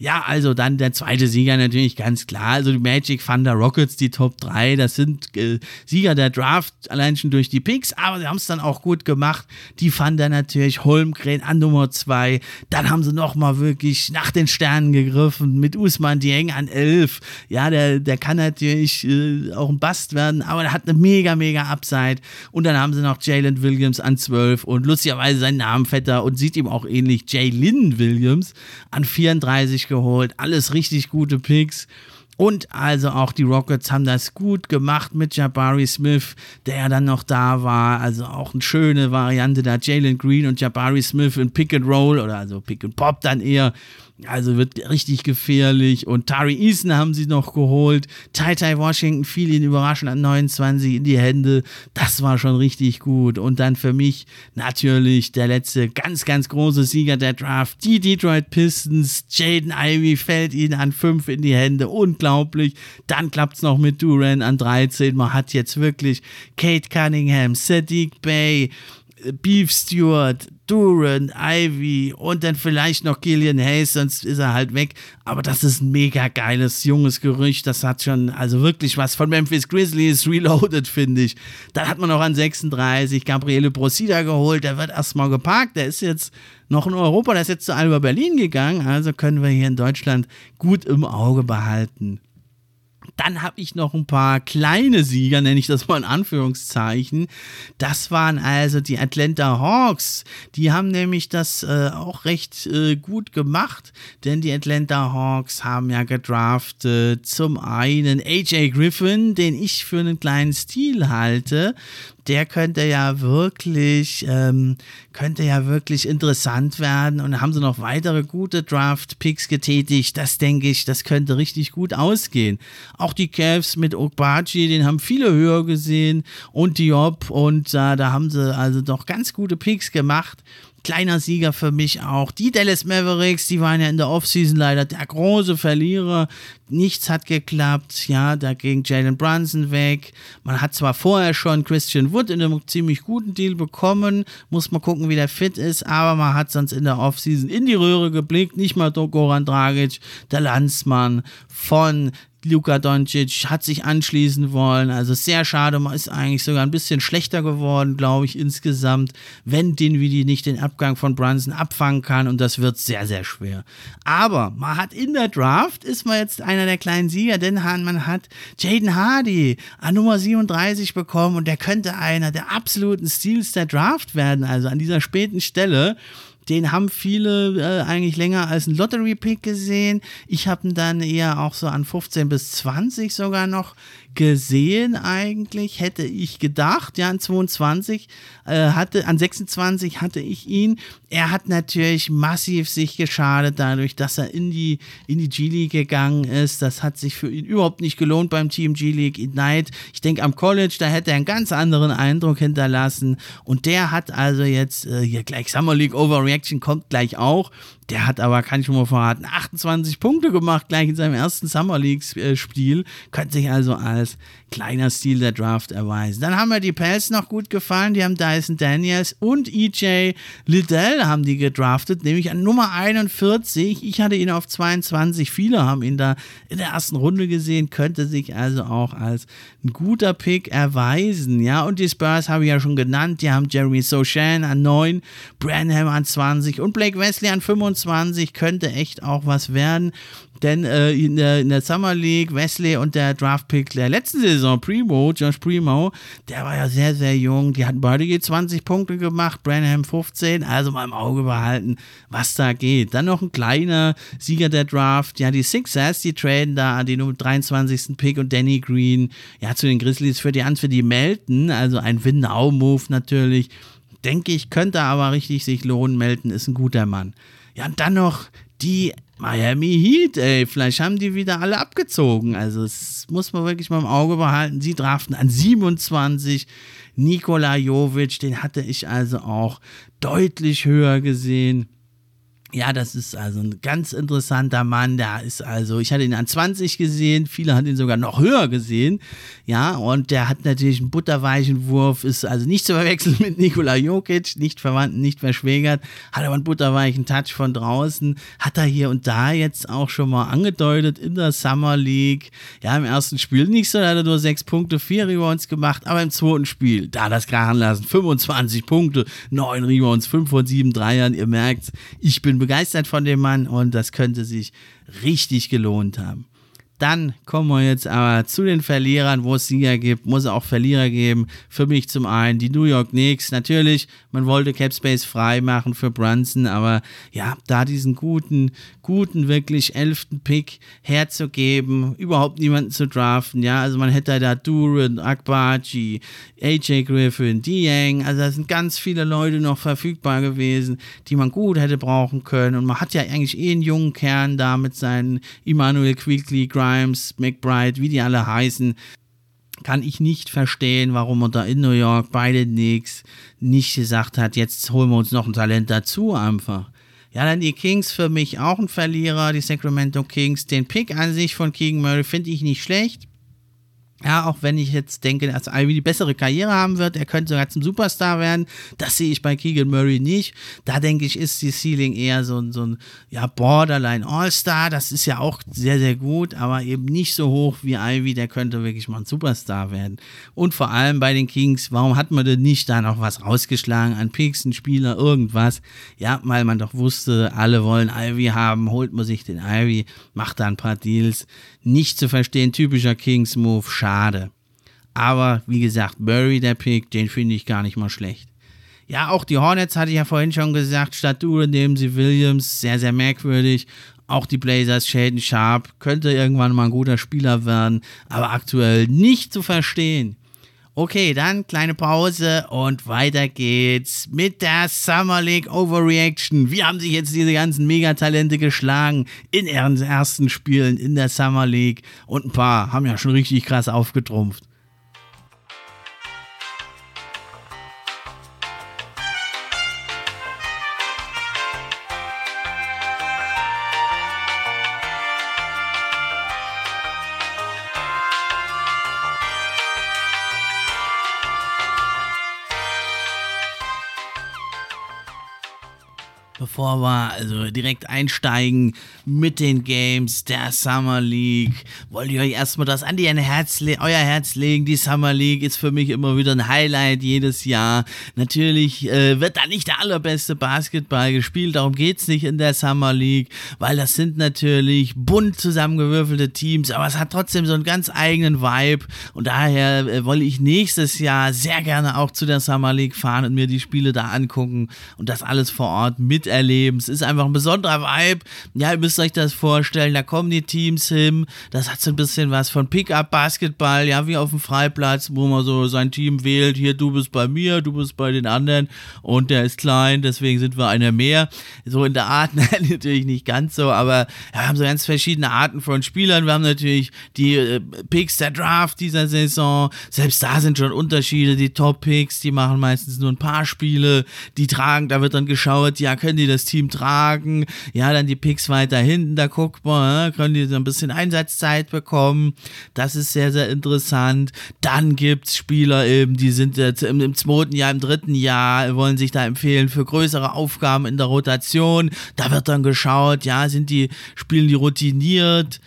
Speaker 1: Ja, also dann der zweite Sieger natürlich ganz klar. Also die Magic Thunder Rockets, die Top 3, das sind äh, Sieger der Draft, allein schon durch die Picks, aber sie haben es dann auch gut gemacht. Die Thunder natürlich Holmgren an Nummer 2. Dann haben sie nochmal wirklich nach den Sternen gegriffen mit Usman Dieng an 11. Ja, der, der kann natürlich äh, auch ein Bast werden, aber der hat eine mega, mega Upside. Und dann haben sie noch Jalen Williams an 12 und lustigerweise seinen Namen fetter und sieht ihm auch ähnlich, Jalen Williams an 34 geholt. Alles richtig gute Picks. Und also auch die Rockets haben das gut gemacht mit Jabari Smith, der ja dann noch da war. Also auch eine schöne Variante da. Jalen Green und Jabari Smith in Pick and Roll oder also Pick and Pop dann eher. Also wird richtig gefährlich. Und Tari Eason haben sie noch geholt. Tai Tai Washington fiel ihnen überraschend an 29 in die Hände. Das war schon richtig gut. Und dann für mich natürlich der letzte ganz, ganz große Sieger der Draft. Die Detroit Pistons. Jaden Ivey fällt ihnen an 5 in die Hände. Unglaublich. Dann klappt es noch mit Duran an 13. Man hat jetzt wirklich Kate Cunningham, Sadiq Bay, Beef Stewart, Duran, Ivy und dann vielleicht noch Gillian Hayes, sonst ist er halt weg. Aber das ist ein mega geiles, junges Gerücht. Das hat schon, also wirklich was von Memphis Grizzlies reloaded, finde ich. Dann hat man noch an 36 Gabriele Procida geholt. Der wird erstmal geparkt. Der ist jetzt noch in Europa. Der ist jetzt zu Alba Berlin gegangen. Also können wir hier in Deutschland gut im Auge behalten. Dann habe ich noch ein paar kleine Sieger, nenne ich das mal in Anführungszeichen. Das waren also die Atlanta Hawks. Die haben nämlich das äh, auch recht äh, gut gemacht, denn die Atlanta Hawks haben ja gedraftet zum einen AJ Griffin, den ich für einen kleinen Stil halte der könnte ja wirklich, ähm, könnte ja wirklich interessant werden. Und haben sie noch weitere gute Draft-Picks getätigt. Das denke ich, das könnte richtig gut ausgehen. Auch die Cavs mit Okbachi, den haben viele höher gesehen. Und Diop. Und äh, da haben sie also doch ganz gute Picks gemacht kleiner Sieger für mich auch. Die Dallas Mavericks, die waren ja in der Offseason leider der große Verlierer. Nichts hat geklappt. Ja, da ging Jalen Brunson weg. Man hat zwar vorher schon Christian Wood in einem ziemlich guten Deal bekommen. Muss mal gucken, wie der fit ist. Aber man hat sonst in der Offseason in die Röhre geblickt. Nicht mal Goran Dragic, der Landsmann von Luka Doncic hat sich anschließen wollen. Also sehr schade, man ist eigentlich sogar ein bisschen schlechter geworden, glaube ich, insgesamt, wenn Dinwiddie nicht den Abgang von Brunson abfangen kann und das wird sehr, sehr schwer. Aber man hat in der Draft, ist man jetzt einer der kleinen Sieger, denn man hat Jaden Hardy an Nummer 37 bekommen und der könnte einer der absoluten Steals der Draft werden, also an dieser späten Stelle den haben viele äh, eigentlich länger als ein Lottery-Pick gesehen. Ich habe ihn dann eher auch so an 15 bis 20 sogar noch gesehen eigentlich, hätte ich gedacht. Ja, an 22 äh, hatte, an 26 hatte ich ihn. Er hat natürlich massiv sich geschadet dadurch, dass er in die, in die G-League gegangen ist. Das hat sich für ihn überhaupt nicht gelohnt beim Team G-League Ignite. Ich denke, am College, da hätte er einen ganz anderen Eindruck hinterlassen. Und der hat also jetzt äh, hier gleich Summer League Overreaction kommt gleich auch. Der hat aber, kann ich schon mal verraten, 28 Punkte gemacht gleich in seinem ersten Summer League-Spiel. Könnte sich also als kleiner Stil der Draft erweisen. Dann haben wir die Pels noch gut gefallen. Die haben Dyson Daniels und EJ Liddell haben die gedraftet, nämlich an Nummer 41. Ich hatte ihn auf 22. Viele haben ihn da in der ersten Runde gesehen. Könnte sich also auch als ein guter Pick erweisen. Ja, und die Spurs habe ich ja schon genannt. Die haben Jeremy Sochan an 9, Branham an 20 und Blake Wesley an 25. Könnte echt auch was werden. Denn äh, in, der, in der Summer League, Wesley und der Draftpick der letzten Saison, Primo, Josh Primo, der war ja sehr, sehr jung. Die hatten beide je 20 Punkte gemacht, Branham 15. Also mal im Auge behalten, was da geht. Dann noch ein kleiner Sieger der Draft. Ja, die Sixers, die traden da an den 23. Pick und Danny Green. Ja, zu den Grizzlies für die Hand für die Melton. Also ein Win-Now-Move natürlich. Denke ich, könnte aber richtig sich lohnen. Melton ist ein guter Mann. Ja, und dann noch die Miami Heat, ey, vielleicht haben die wieder alle abgezogen. Also, das muss man wirklich mal im Auge behalten. Sie draften an 27 Nikola Jovic, den hatte ich also auch deutlich höher gesehen. Ja, das ist also ein ganz interessanter Mann. Der ist also, ich hatte ihn an 20 gesehen, viele haben ihn sogar noch höher gesehen. Ja, und der hat natürlich einen butterweichen Wurf, ist also nicht zu verwechseln mit Nikola Jokic, nicht verwandt, nicht verschwägert, hat aber einen butterweichen Touch von draußen. Hat er hier und da jetzt auch schon mal angedeutet in der Summer League. Ja, im ersten Spiel nicht so, da hat er nur 6 Punkte, 4 Rebounds gemacht, aber im zweiten Spiel, da das krachen lassen, 25 Punkte, 9 Rebounds, 5 von 7 Dreiern. Ihr merkt, ich bin begeistert von dem Mann und das könnte sich richtig gelohnt haben. Dann kommen wir jetzt aber zu den Verlierern, wo es Sieger gibt, muss es auch Verlierer geben. Für mich zum einen die New York Knicks. Natürlich, man wollte Cap Space frei machen für Brunson, aber ja, da diesen guten, guten, wirklich elften Pick herzugeben, überhaupt niemanden zu draften. Ja, also man hätte da Duran, Akbaji, AJ Griffin, Dieng, also da sind ganz viele Leute noch verfügbar gewesen, die man gut hätte brauchen können. Und man hat ja eigentlich eh einen jungen Kern da mit seinen Emmanuel Quigley, Grimes, Grimes, McBride, wie die alle heißen, kann ich nicht verstehen, warum er da in New York beide Knicks nicht gesagt hat, jetzt holen wir uns noch ein Talent dazu einfach. Ja, dann die Kings für mich auch ein Verlierer, die Sacramento Kings. Den Pick an sich von Keegan Murray finde ich nicht schlecht. Ja, auch wenn ich jetzt denke, dass Ivy die bessere Karriere haben wird, er könnte sogar zum Superstar werden. Das sehe ich bei Keegan Murray nicht. Da denke ich, ist die Ceiling eher so, ein, so ein ja, Borderline All-Star. Das ist ja auch sehr, sehr gut, aber eben nicht so hoch wie Ivy. Der könnte wirklich mal ein Superstar werden. Und vor allem bei den Kings, warum hat man denn nicht da noch was rausgeschlagen an Picks, ein Spieler, irgendwas? Ja, weil man doch wusste, alle wollen Ivy haben, holt man sich den Ivy, macht da ein paar Deals. Nicht zu verstehen, typischer Kings-Move, schade. Aber wie gesagt, Murray, der Pick, den finde ich gar nicht mal schlecht. Ja, auch die Hornets hatte ich ja vorhin schon gesagt, statt Dure nehmen sie Williams, sehr, sehr merkwürdig. Auch die Blazers, Shaden Sharp, könnte irgendwann mal ein guter Spieler werden, aber aktuell nicht zu verstehen. Okay, dann kleine Pause und weiter geht's mit der Summer League Overreaction. Wie haben sich jetzt diese ganzen Megatalente geschlagen in ihren ersten Spielen in der Summer League? Und ein paar haben ja schon richtig krass aufgetrumpft. Bevor wir also direkt einsteigen mit den Games der Summer League, wollte ich euch erstmal das an die Herz euer Herz legen. Die Summer League ist für mich immer wieder ein Highlight jedes Jahr. Natürlich äh, wird da nicht der allerbeste Basketball gespielt, darum geht es nicht in der Summer League, weil das sind natürlich bunt zusammengewürfelte Teams, aber es hat trotzdem so einen ganz eigenen Vibe und daher äh, wollte ich nächstes Jahr sehr gerne auch zu der Summer League fahren und mir die Spiele da angucken und das alles vor Ort mit miterleben. Es ist einfach ein besonderer Vibe. Ja, ihr müsst euch das vorstellen. Da kommen die Teams hin. Das hat so ein bisschen was von Pickup-Basketball, ja, wie auf dem Freiplatz, wo man so sein Team wählt. Hier, du bist bei mir, du bist bei den anderen und der ist klein, deswegen sind wir einer mehr. So in der Art, natürlich nicht ganz so, aber wir haben so ganz verschiedene Arten von Spielern. Wir haben natürlich die äh, Picks der Draft dieser Saison. Selbst da sind schon Unterschiede. Die Top-Picks, die machen meistens nur ein paar Spiele. Die tragen, da wird dann geschaut, ja, können die das Team tragen? Ja, dann die Picks weiter hinten, da guckt man, können die so ein bisschen Einsatzzeit bekommen. Das ist sehr, sehr interessant. Dann gibt es Spieler eben, die sind jetzt im, im zweiten Jahr, im dritten Jahr, wollen sich da empfehlen für größere Aufgaben in der Rotation. Da wird dann geschaut, ja, sind die, spielen die routiniert?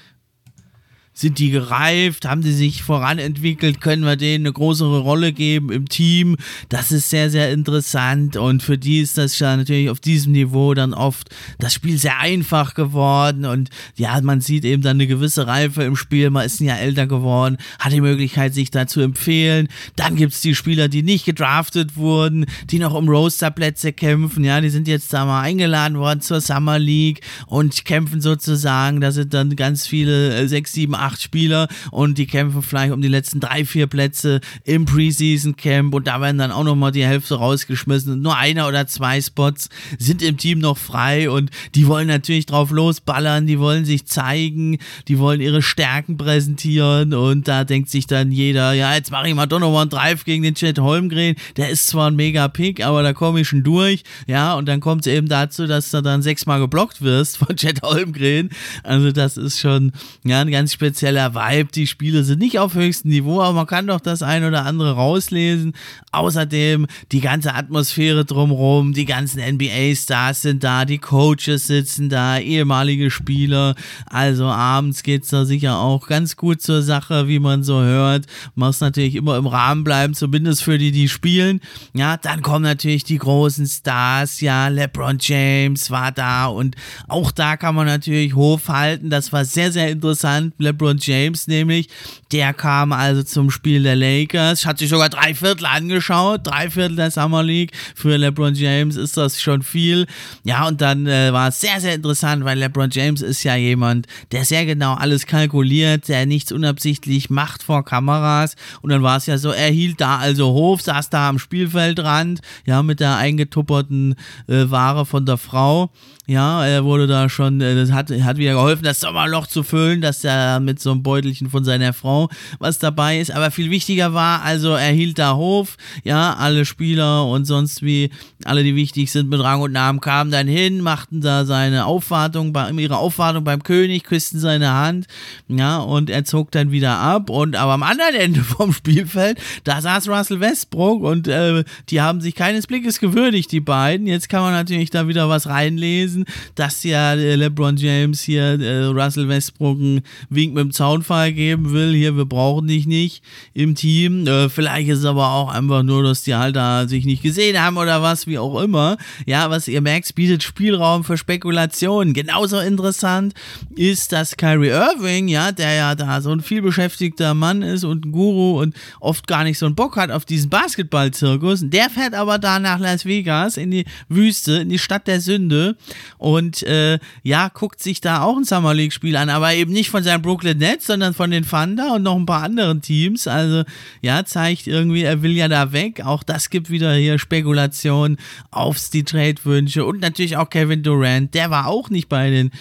Speaker 1: Sind die gereift? Haben die sich voranentwickelt? Können wir denen eine größere Rolle geben im Team? Das ist sehr, sehr interessant und für die ist das ja natürlich auf diesem Niveau dann oft das Spiel sehr einfach geworden und ja, man sieht eben dann eine gewisse Reife im Spiel. Man ist ja älter geworden, hat die Möglichkeit, sich da zu empfehlen. Dann gibt es die Spieler, die nicht gedraftet wurden, die noch um Roasterplätze kämpfen. Ja, die sind jetzt da mal eingeladen worden zur Summer League und kämpfen sozusagen. Da sind dann ganz viele, äh, sechs, sieben, acht Spieler und die kämpfen vielleicht um die letzten drei, vier Plätze im Preseason Camp und da werden dann auch nochmal die Hälfte rausgeschmissen und nur einer oder zwei Spots sind im Team noch frei und die wollen natürlich drauf losballern, die wollen sich zeigen, die wollen ihre Stärken präsentieren und da denkt sich dann jeder, ja, jetzt mache ich mal Donovan Drive gegen den Chet Holmgren, der ist zwar ein mega Pick, aber da komme ich schon durch, ja, und dann kommt es eben dazu, dass du dann sechsmal geblockt wirst von Chet Holmgren, also das ist schon, ja, ein ganz spezieller spezieller Vibe. Die Spiele sind nicht auf höchstem Niveau, aber man kann doch das ein oder andere rauslesen. Außerdem die ganze Atmosphäre drumherum, die ganzen NBA-Stars sind da, die Coaches sitzen da, ehemalige Spieler. Also abends geht es da sicher auch ganz gut zur Sache, wie man so hört. Muss natürlich immer im Rahmen bleiben, zumindest für die, die spielen. Ja, dann kommen natürlich die großen Stars. Ja, LeBron James war da und auch da kann man natürlich hochhalten. Das war sehr, sehr interessant. LeBron LeBron James nämlich. Der kam also zum Spiel der Lakers, hat sich sogar drei Viertel angeschaut, drei Viertel der Summer League. Für LeBron James ist das schon viel. Ja, und dann äh, war es sehr, sehr interessant, weil LeBron James ist ja jemand, der sehr genau alles kalkuliert, der nichts unabsichtlich macht vor Kameras. Und dann war es ja so, er hielt da also Hof, saß da am Spielfeldrand, ja, mit der eingetupperten äh, Ware von der Frau. Ja, er wurde da schon, äh, das hat, hat wieder geholfen, das Sommerloch zu füllen, dass er mit so einem Beutelchen von seiner Frau was dabei ist. Aber viel wichtiger war, also er hielt da Hof, ja, alle Spieler und sonst wie, alle, die wichtig sind mit Rang und Namen, kamen dann hin, machten da seine Aufwartung, ihre Aufwartung beim König, küssten seine Hand, ja, und er zog dann wieder ab. Und aber am anderen Ende vom Spielfeld, da saß Russell Westbrook und äh, die haben sich keines Blickes gewürdigt, die beiden. Jetzt kann man natürlich da wieder was reinlesen gewesen, dass ja äh, LeBron James hier äh, Russell Westbrook einen Wink mit dem Zaunfall geben will. Hier, wir brauchen dich nicht im Team. Äh, vielleicht ist es aber auch einfach nur, dass die halt da sich nicht gesehen haben oder was, wie auch immer. Ja, was ihr merkt, bietet Spielraum für Spekulationen. Genauso interessant ist, dass Kyrie Irving, ja, der ja da so ein vielbeschäftigter Mann ist und ein Guru und oft gar nicht so einen Bock hat auf diesen Basketball-Zirkus, der fährt aber da nach Las Vegas in die Wüste, in die Stadt der Sünde und äh, ja, guckt sich da auch ein Summer League-Spiel an, aber eben nicht von seinen Brooklyn Nets, sondern von den Thunder und noch ein paar anderen Teams. Also ja, zeigt irgendwie, er will ja da weg. Auch das gibt wieder hier Spekulationen aufs die Trade-Wünsche und natürlich auch Kevin Durant, der war auch nicht bei den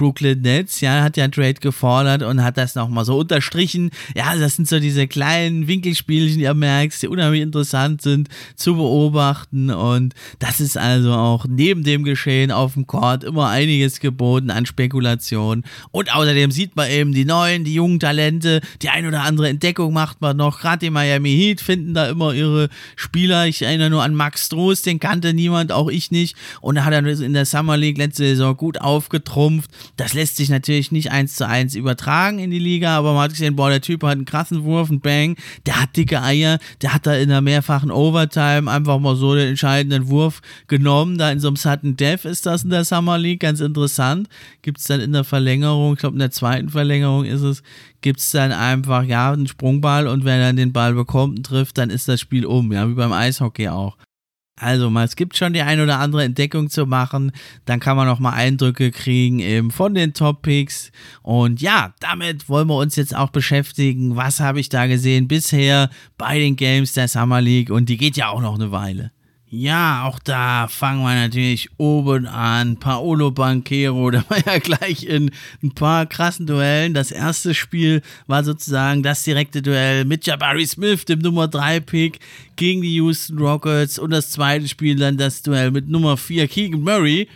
Speaker 1: Brooklyn Nets, ja, hat ja Trade gefordert und hat das nochmal so unterstrichen. Ja, das sind so diese kleinen Winkelspielchen, die ihr merkt, die unheimlich interessant sind zu beobachten. Und das ist also auch neben dem Geschehen auf dem Court immer einiges geboten an Spekulationen und außerdem sieht man eben die neuen, die jungen Talente, die ein oder andere Entdeckung macht man noch, gerade die Miami Heat finden da immer ihre Spieler, ich erinnere nur an Max Stroß, den kannte niemand, auch ich nicht. Und da hat er in der Summer League letzte Saison gut aufgetrumpft das lässt sich natürlich nicht eins zu eins übertragen in die Liga, aber man hat gesehen, boah, der Typ hat einen krassen Wurf, einen Bang, der hat dicke Eier, der hat da in der mehrfachen Overtime einfach mal so den entscheidenden Wurf genommen. Da in so einem Sudden Death ist das in der Summer League ganz interessant. Gibt es dann in der Verlängerung, ich glaube in der zweiten Verlängerung ist es, gibt es dann einfach, ja, einen Sprungball und wenn er den Ball bekommt und trifft, dann ist das Spiel um, ja, wie beim Eishockey auch. Also, es gibt schon die ein oder andere Entdeckung zu machen. Dann kann man noch mal Eindrücke kriegen eben von den Top-Picks. Und ja, damit wollen wir uns jetzt auch beschäftigen. Was habe ich da gesehen bisher bei den Games der Summer League? Und die geht ja auch noch eine Weile. Ja, auch da fangen wir natürlich oben an. Paolo Banquero, der war ja gleich in ein paar krassen Duellen. Das erste Spiel war sozusagen das direkte Duell mit Jabari Smith, dem Nummer 3 Pick, gegen die Houston Rockets. Und das zweite Spiel dann das Duell mit Nummer 4 Keegan Murray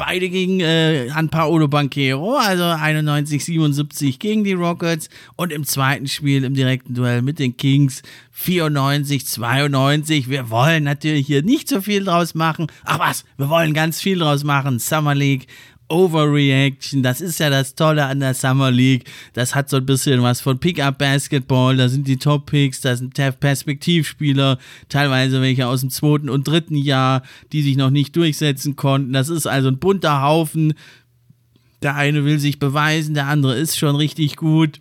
Speaker 1: Beide gegen äh, an Paolo Banquero, also 91, 77 gegen die Rockets und im zweiten Spiel im direkten Duell mit den Kings 94, 92. Wir wollen natürlich hier nicht so viel draus machen. Ach was, wir wollen ganz viel draus machen. Summer League Overreaction. Das ist ja das Tolle an der Summer League. Das hat so ein bisschen was von Pickup Basketball. Da sind die Top Picks, da sind Perspektivspieler, teilweise welche aus dem zweiten und dritten Jahr, die sich noch nicht durchsetzen konnten. Das ist also ein bunter Haufen. Der eine will sich beweisen, der andere ist schon richtig gut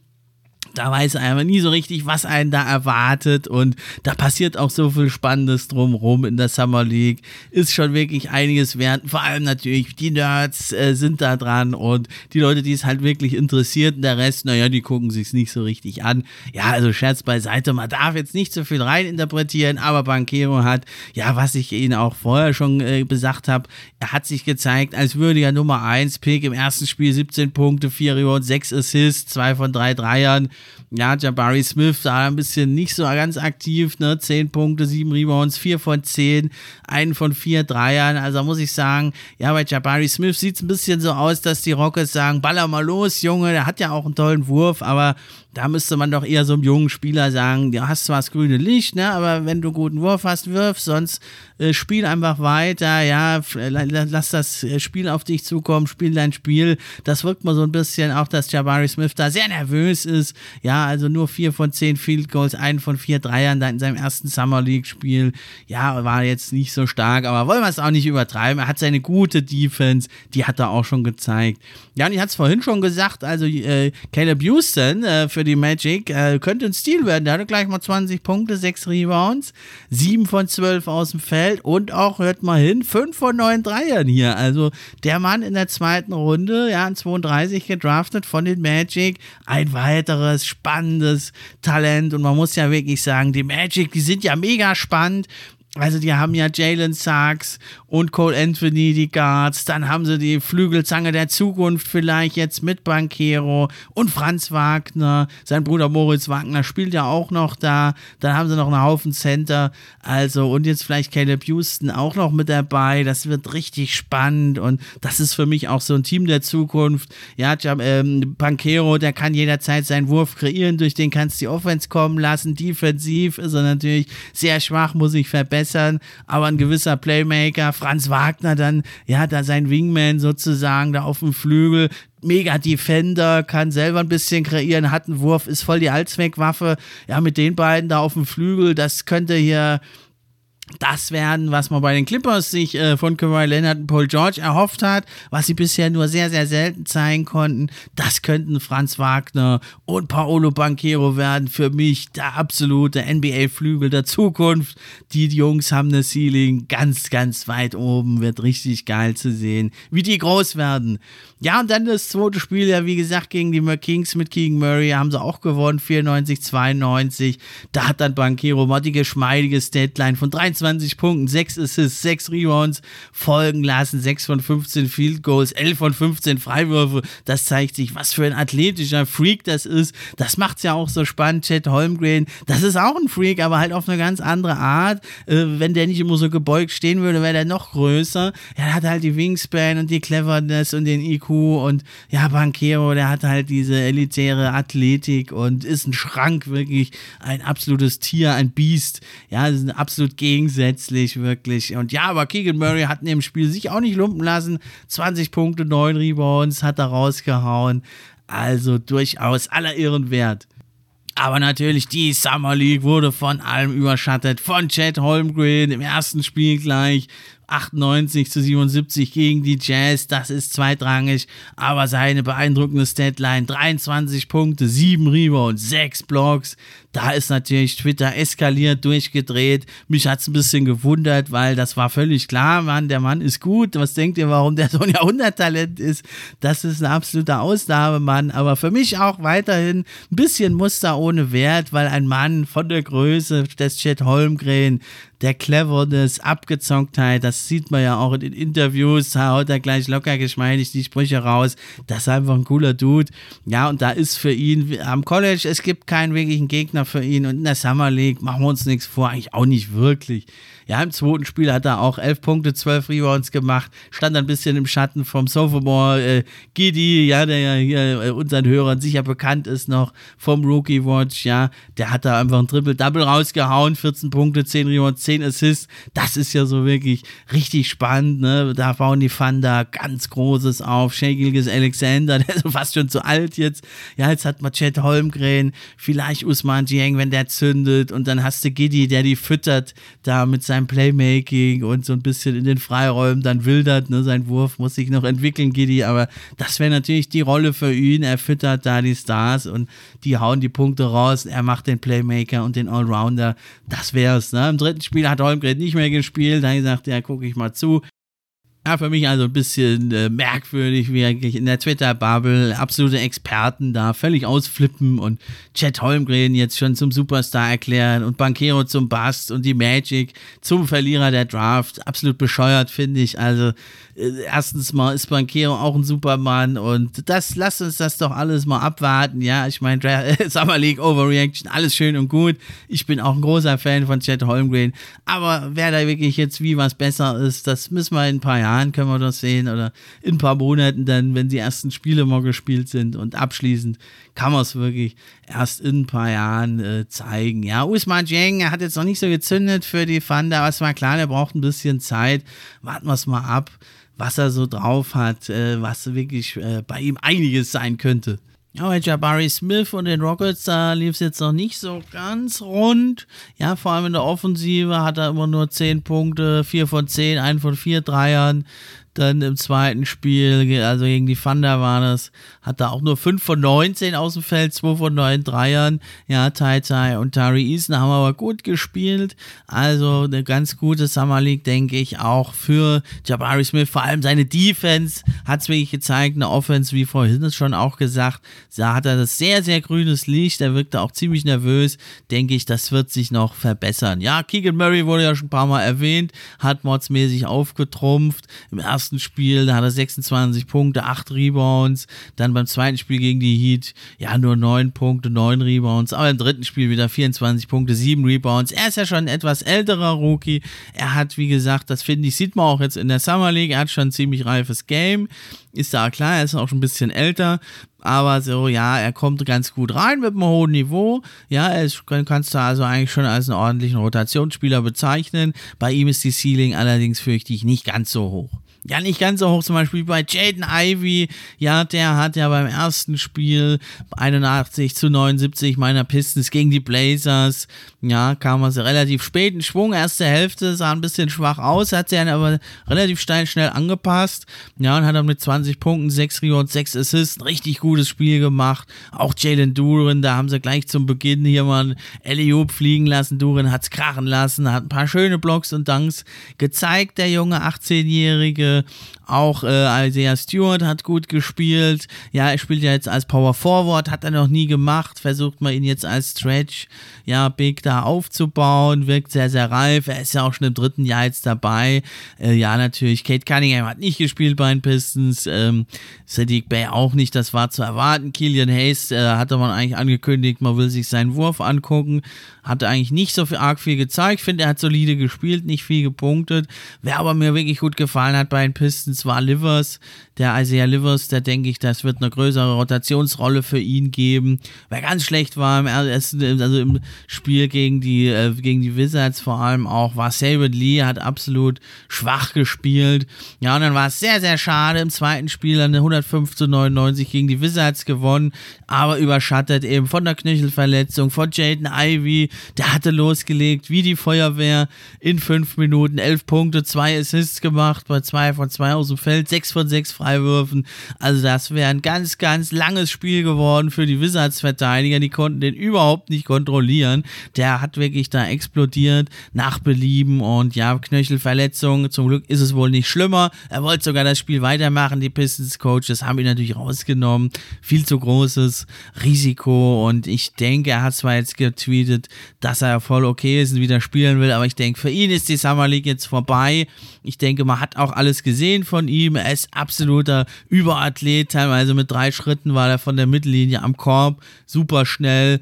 Speaker 1: da weiß man nie so richtig, was einen da erwartet. Und da passiert auch so viel Spannendes drumherum in der Summer League. Ist schon wirklich einiges wert. Vor allem natürlich die Nerds äh, sind da dran. Und die Leute, die es halt wirklich interessiert. Und der Rest, naja, die gucken sich's nicht so richtig an. Ja, also Scherz beiseite, man darf jetzt nicht so viel reininterpretieren, aber Banquero hat, ja, was ich Ihnen auch vorher schon äh, besagt habe, er hat sich gezeigt als würdiger Nummer 1 Pick im ersten Spiel 17 Punkte, 4 Rebounds, 6 Assists, 2 von 3 Dreiern ja, Jabari Smith da ein bisschen nicht so ganz aktiv, ne? 10 Punkte, 7 Rebounds, 4 von 10, einen von 4 Dreiern. Also muss ich sagen, ja, bei Jabari Smith sieht es ein bisschen so aus, dass die Rockets sagen, baller mal los, Junge, der hat ja auch einen tollen Wurf, aber da müsste man doch eher so einem jungen Spieler sagen, du hast zwar das grüne Licht, ne, aber wenn du guten Wurf hast, wirf, sonst äh, spiel einfach weiter, ja, lass das äh, Spiel auf dich zukommen, spiel dein Spiel. Das wirkt mal so ein bisschen auch, dass Jabari Smith da sehr nervös ist. Ja, also nur vier von zehn Field Goals, einen von vier Dreiern da in seinem ersten Summer League Spiel. Ja, war jetzt nicht so stark, aber wollen wir es auch nicht übertreiben. Er hat seine gute Defense, die hat er auch schon gezeigt. Ja, und ich hatte es vorhin schon gesagt, also äh, Caleb Houston äh, für die Magic äh, könnte ein Stil werden. Der hatte gleich mal 20 Punkte, 6 Rebounds, 7 von 12 aus dem Feld und auch, hört mal hin, 5 von 9 Dreiern hier. Also der Mann in der zweiten Runde, ja, in 32 gedraftet von den Magic. Ein weiteres spannendes Talent und man muss ja wirklich sagen, die Magic, die sind ja mega spannend. Also die haben ja Jalen Sachs und Cole Anthony, die Guards. Dann haben sie die Flügelzange der Zukunft vielleicht jetzt mit Banquero und Franz Wagner. Sein Bruder Moritz Wagner spielt ja auch noch da. Dann haben sie noch einen Haufen Center. Also und jetzt vielleicht Caleb Houston auch noch mit dabei. Das wird richtig spannend und das ist für mich auch so ein Team der Zukunft. Ja, ähm, Banquero, der kann jederzeit seinen Wurf kreieren. Durch den kannst du die Offense kommen lassen. Defensiv ist er natürlich sehr schwach, muss ich verbessern verbessern, aber ein gewisser Playmaker, Franz Wagner dann, ja, da sein Wingman sozusagen da auf dem Flügel, mega Defender, kann selber ein bisschen kreieren, hat einen Wurf, ist voll die Allzweckwaffe. Ja, mit den beiden da auf dem Flügel, das könnte hier das werden, was man bei den Clippers sich äh, von Kawhi Leonard und Paul George erhofft hat, was sie bisher nur sehr, sehr selten zeigen konnten. Das könnten Franz Wagner und Paolo Banquero werden. Für mich der absolute NBA-Flügel der Zukunft. Die Jungs haben eine Ceiling ganz, ganz weit oben. Wird richtig geil zu sehen, wie die groß werden. Ja, und dann das zweite Spiel, ja, wie gesagt, gegen die Kings mit Keegan Murray haben sie auch gewonnen, 94, 92. Da hat dann Banquero mal die geschmeidige Deadline von 23 Punkten, 6 Assists, 6 Rebounds folgen lassen, 6 von 15 Field Goals, 11 von 15 Freiwürfe. Das zeigt sich, was für ein athletischer Freak das ist. Das macht's ja auch so spannend. Chad Holmgren, das ist auch ein Freak, aber halt auf eine ganz andere Art. Äh, wenn der nicht immer so gebeugt stehen würde, wäre der noch größer. Er hat halt die Wingspan und die Cleverness und den IQ und ja, Banquero, der hat halt diese elitäre Athletik und ist ein Schrank, wirklich ein absolutes Tier, ein Biest. Ja, das ist absolut gegensätzlich, wirklich. Und ja, aber Keegan Murray hat in dem Spiel sich auch nicht lumpen lassen. 20 Punkte, 9 Rebounds hat er rausgehauen. Also durchaus aller Ehren wert. Aber natürlich, die Summer League wurde von allem überschattet. Von Chad Holmgren im ersten Spiel gleich 98 zu 77 gegen die Jazz, das ist zweitrangig, aber seine beeindruckende Statline, 23 Punkte, 7 Rebounds, 6 Blocks, da ist natürlich Twitter eskaliert, durchgedreht. Mich hat es ein bisschen gewundert, weil das war völlig klar, Mann, der Mann ist gut. Was denkt ihr, warum der so ein Jahrhunderttalent ist? Das ist ein absoluter Ausnahmemann, aber für mich auch weiterhin ein bisschen Muster ohne Wert, weil ein Mann von der Größe des Chet Holmgren der Cleverness, Abgezocktheit, das sieht man ja auch in den Interviews, da haut er gleich locker geschmeidig die Sprüche raus. Das ist einfach ein cooler Dude. Ja, und da ist für ihn am College, es gibt keinen wirklichen Gegner für ihn und in der Summer League machen wir uns nichts vor, eigentlich auch nicht wirklich. Ja, im zweiten Spiel hat er auch 11 Punkte, 12 Rebounds gemacht, stand ein bisschen im Schatten vom Sophomore äh, Giddy, ja, der ja hier äh, unseren Hörern sicher bekannt ist noch vom Rookie Watch, ja, der hat da einfach ein Triple-Double rausgehauen, 14 Punkte, 10 Rebounds, 10 Assists, das ist ja so wirklich richtig spannend, ne, da bauen die Thunder ganz Großes auf, Shagilges Alexander, der ist fast schon zu alt jetzt, ja, jetzt hat man Chet Holmgren, vielleicht Usman Jiang, wenn der zündet. Und dann hast du Giddy, der die füttert da mit seinem seinem Playmaking und so ein bisschen in den Freiräumen dann wildert. Ne? Sein Wurf muss sich noch entwickeln, Giddy, aber das wäre natürlich die Rolle für ihn. Er füttert da die Stars und die hauen die Punkte raus. Er macht den Playmaker und den Allrounder. Das wär's. Ne? Im dritten Spiel hat Holmgren nicht mehr gespielt. Da gesagt, ja, gucke ich mal zu. Ja, für mich also ein bisschen äh, merkwürdig, wie eigentlich in der Twitter-Bubble absolute Experten da völlig ausflippen und Chad Holmgren jetzt schon zum Superstar erklären und Bankero zum Bust und die Magic zum Verlierer der Draft. Absolut bescheuert, finde ich. Also, äh, erstens mal ist Bankero auch ein Supermann und das, lasst uns das doch alles mal abwarten. Ja, ich meine, Summer League Overreaction, alles schön und gut. Ich bin auch ein großer Fan von Chad Holmgren, aber wer da wirklich jetzt wie was besser ist, das müssen wir in ein paar Jahren Jahren können wir das sehen oder in ein paar Monaten dann, wenn die ersten Spiele mal gespielt sind und abschließend kann man es wirklich erst in ein paar Jahren äh, zeigen. Ja, Usman Jeng, hat jetzt noch nicht so gezündet für die Thunder, aber es war klar, der braucht ein bisschen Zeit. Warten wir es mal ab, was er so drauf hat, äh, was wirklich äh, bei ihm einiges sein könnte. Ja, bei Jabari Smith und den Rockets, da lief es jetzt noch nicht so ganz rund. Ja, vor allem in der Offensive hat er immer nur 10 Punkte, 4 von 10, 1 von 4 Dreiern. Dann im zweiten Spiel, also gegen die Thunder war das, hat er auch nur 5 von 19 aus dem Feld, 2 von 9 Dreiern. Ja, Tai Tai und Tari Eason haben aber gut gespielt. Also eine ganz gute Summer League, denke ich, auch für Jabari Smith. Vor allem seine Defense hat es wirklich gezeigt. Eine Offense, wie vorhin schon auch gesagt, da hat er das sehr, sehr grünes Licht. Er wirkte auch ziemlich nervös. Denke ich, das wird sich noch verbessern. Ja, Keegan Murray wurde ja schon ein paar Mal erwähnt, hat modsmäßig aufgetrumpft. Im ersten Spiel, da hat er 26 Punkte, 8 Rebounds. Dann beim zweiten Spiel gegen die Heat, ja, nur 9 Punkte, 9 Rebounds. Aber im dritten Spiel wieder 24 Punkte, 7 Rebounds. Er ist ja schon ein etwas älterer Rookie. Er hat, wie gesagt, das finde ich, sieht man auch jetzt in der Summer League, er hat schon ein ziemlich reifes Game. Ist da klar, er ist auch schon ein bisschen älter. Aber so, ja, er kommt ganz gut rein mit einem hohen Niveau. Ja, er ist, kannst du also eigentlich schon als einen ordentlichen Rotationsspieler bezeichnen. Bei ihm ist die Ceiling allerdings, fürchte ich, nicht ganz so hoch ja nicht ganz so hoch, zum Beispiel bei Jaden Ivy, ja, der hat ja beim ersten Spiel 81 zu 79 meiner Pistons gegen die Blazers, ja, kam also relativ spät in Schwung, erste Hälfte sah ein bisschen schwach aus, hat sich dann aber relativ steil schnell angepasst, ja, und hat dann mit 20 Punkten, 6 Rebounds, 6 Assists ein richtig gutes Spiel gemacht, auch Jalen Duran, da haben sie gleich zum Beginn hier mal Eliop fliegen lassen, Duran hat's krachen lassen, hat ein paar schöne Blocks und Dunks gezeigt, der junge 18-Jährige, auch äh, Isaiah Stewart hat gut gespielt. Ja, er spielt ja jetzt als Power Forward, hat er noch nie gemacht. Versucht man ihn jetzt als Stretch, ja, Big da aufzubauen. Wirkt sehr, sehr reif. Er ist ja auch schon im dritten Jahr jetzt dabei. Äh, ja, natürlich. Kate Cunningham hat nicht gespielt bei den Pistons. Ähm, Sadiq Bay auch nicht. Das war zu erwarten. Killian Hayes äh, hatte man eigentlich angekündigt, man will sich seinen Wurf angucken. Hatte eigentlich nicht so viel, arg viel gezeigt. Ich finde, er hat solide gespielt, nicht viel gepunktet. Wer aber mir wirklich gut gefallen hat bei bei den Pistons war Livers, der Isaiah Livers, da denke ich, das wird eine größere Rotationsrolle für ihn geben. Wer ganz schlecht war im also im Spiel gegen die, äh, gegen die Wizards vor allem auch, war Saban Lee, hat absolut schwach gespielt. Ja, und dann war es sehr, sehr schade im zweiten Spiel, eine 105 zu 99 gegen die Wizards gewonnen, aber überschattet eben von der Knöchelverletzung, von Jaden Ivy, der hatte losgelegt, wie die Feuerwehr, in fünf Minuten, elf Punkte, zwei Assists gemacht, bei zwei von zwei aus dem Feld, sechs von sechs Freiwürfen. Also das wäre ein ganz, ganz langes Spiel geworden für die Wizards-Verteidiger. Die konnten den überhaupt nicht kontrollieren. Der hat wirklich da explodiert nach Belieben und ja, Knöchelverletzung. Zum Glück ist es wohl nicht schlimmer. Er wollte sogar das Spiel weitermachen. Die Pistons-Coaches haben ihn natürlich rausgenommen. Viel zu großes Risiko und ich denke, er hat zwar jetzt getweetet, dass er voll okay ist und wieder spielen will, aber ich denke, für ihn ist die Summer League jetzt vorbei. Ich denke, man hat auch alles gesehen von ihm. Er ist absoluter Überathlet. Teilweise mit drei Schritten war er von der Mittellinie am Korb. Super schnell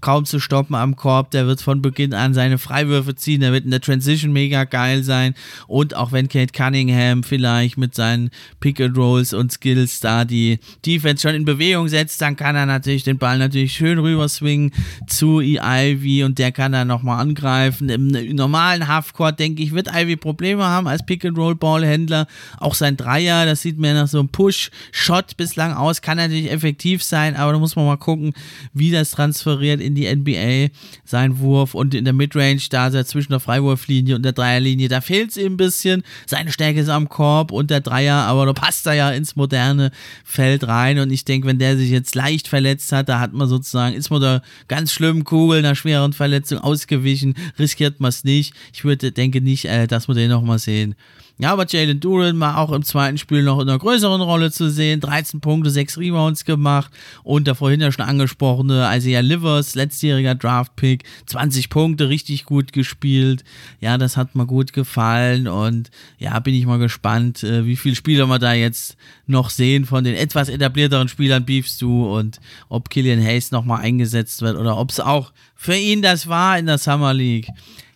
Speaker 1: kaum zu stoppen am Korb. Der wird von Beginn an seine Freiwürfe ziehen. Der wird in der Transition mega geil sein. Und auch wenn Kate Cunningham vielleicht mit seinen Pick and Rolls und Skills da die Defense schon in Bewegung setzt, dann kann er natürlich den Ball natürlich schön rüber swingen zu Ivy und der kann dann nochmal angreifen. Im normalen Halfcourt, denke ich, wird Ivy Probleme haben als Pick and Roll Ballhändler. Auch sein Dreier, das sieht mir nach so einem Push-Shot bislang aus, kann natürlich effektiv sein, aber da muss man mal gucken, wie das transferiert in die NBA, sein Wurf und in der Midrange, da ist er zwischen der Freiwurflinie und der Dreierlinie, da fehlt es ihm ein bisschen. Seine Stärke ist am Korb und der Dreier, aber da passt er ja ins moderne Feld rein und ich denke, wenn der sich jetzt leicht verletzt hat, da hat man sozusagen, ist man da ganz schlimmen Kugel, einer schweren Verletzung ausgewichen, riskiert man es nicht. Ich würde, denke nicht, äh, dass wir den nochmal sehen. Ja, aber Jalen Duran war auch im zweiten Spiel noch in einer größeren Rolle zu sehen. 13 Punkte, 6 Rebounds gemacht. Und der vorhin ja schon angesprochene Isaiah Livers, letztjähriger Draft-Pick, 20 Punkte, richtig gut gespielt. Ja, das hat mir gut gefallen. Und ja, bin ich mal gespannt, äh, wie viele Spieler wir da jetzt noch sehen von den etwas etablierteren Spielern Beefst du und ob Killian Hayes nochmal eingesetzt wird oder ob es auch für ihn das war in der Summer League.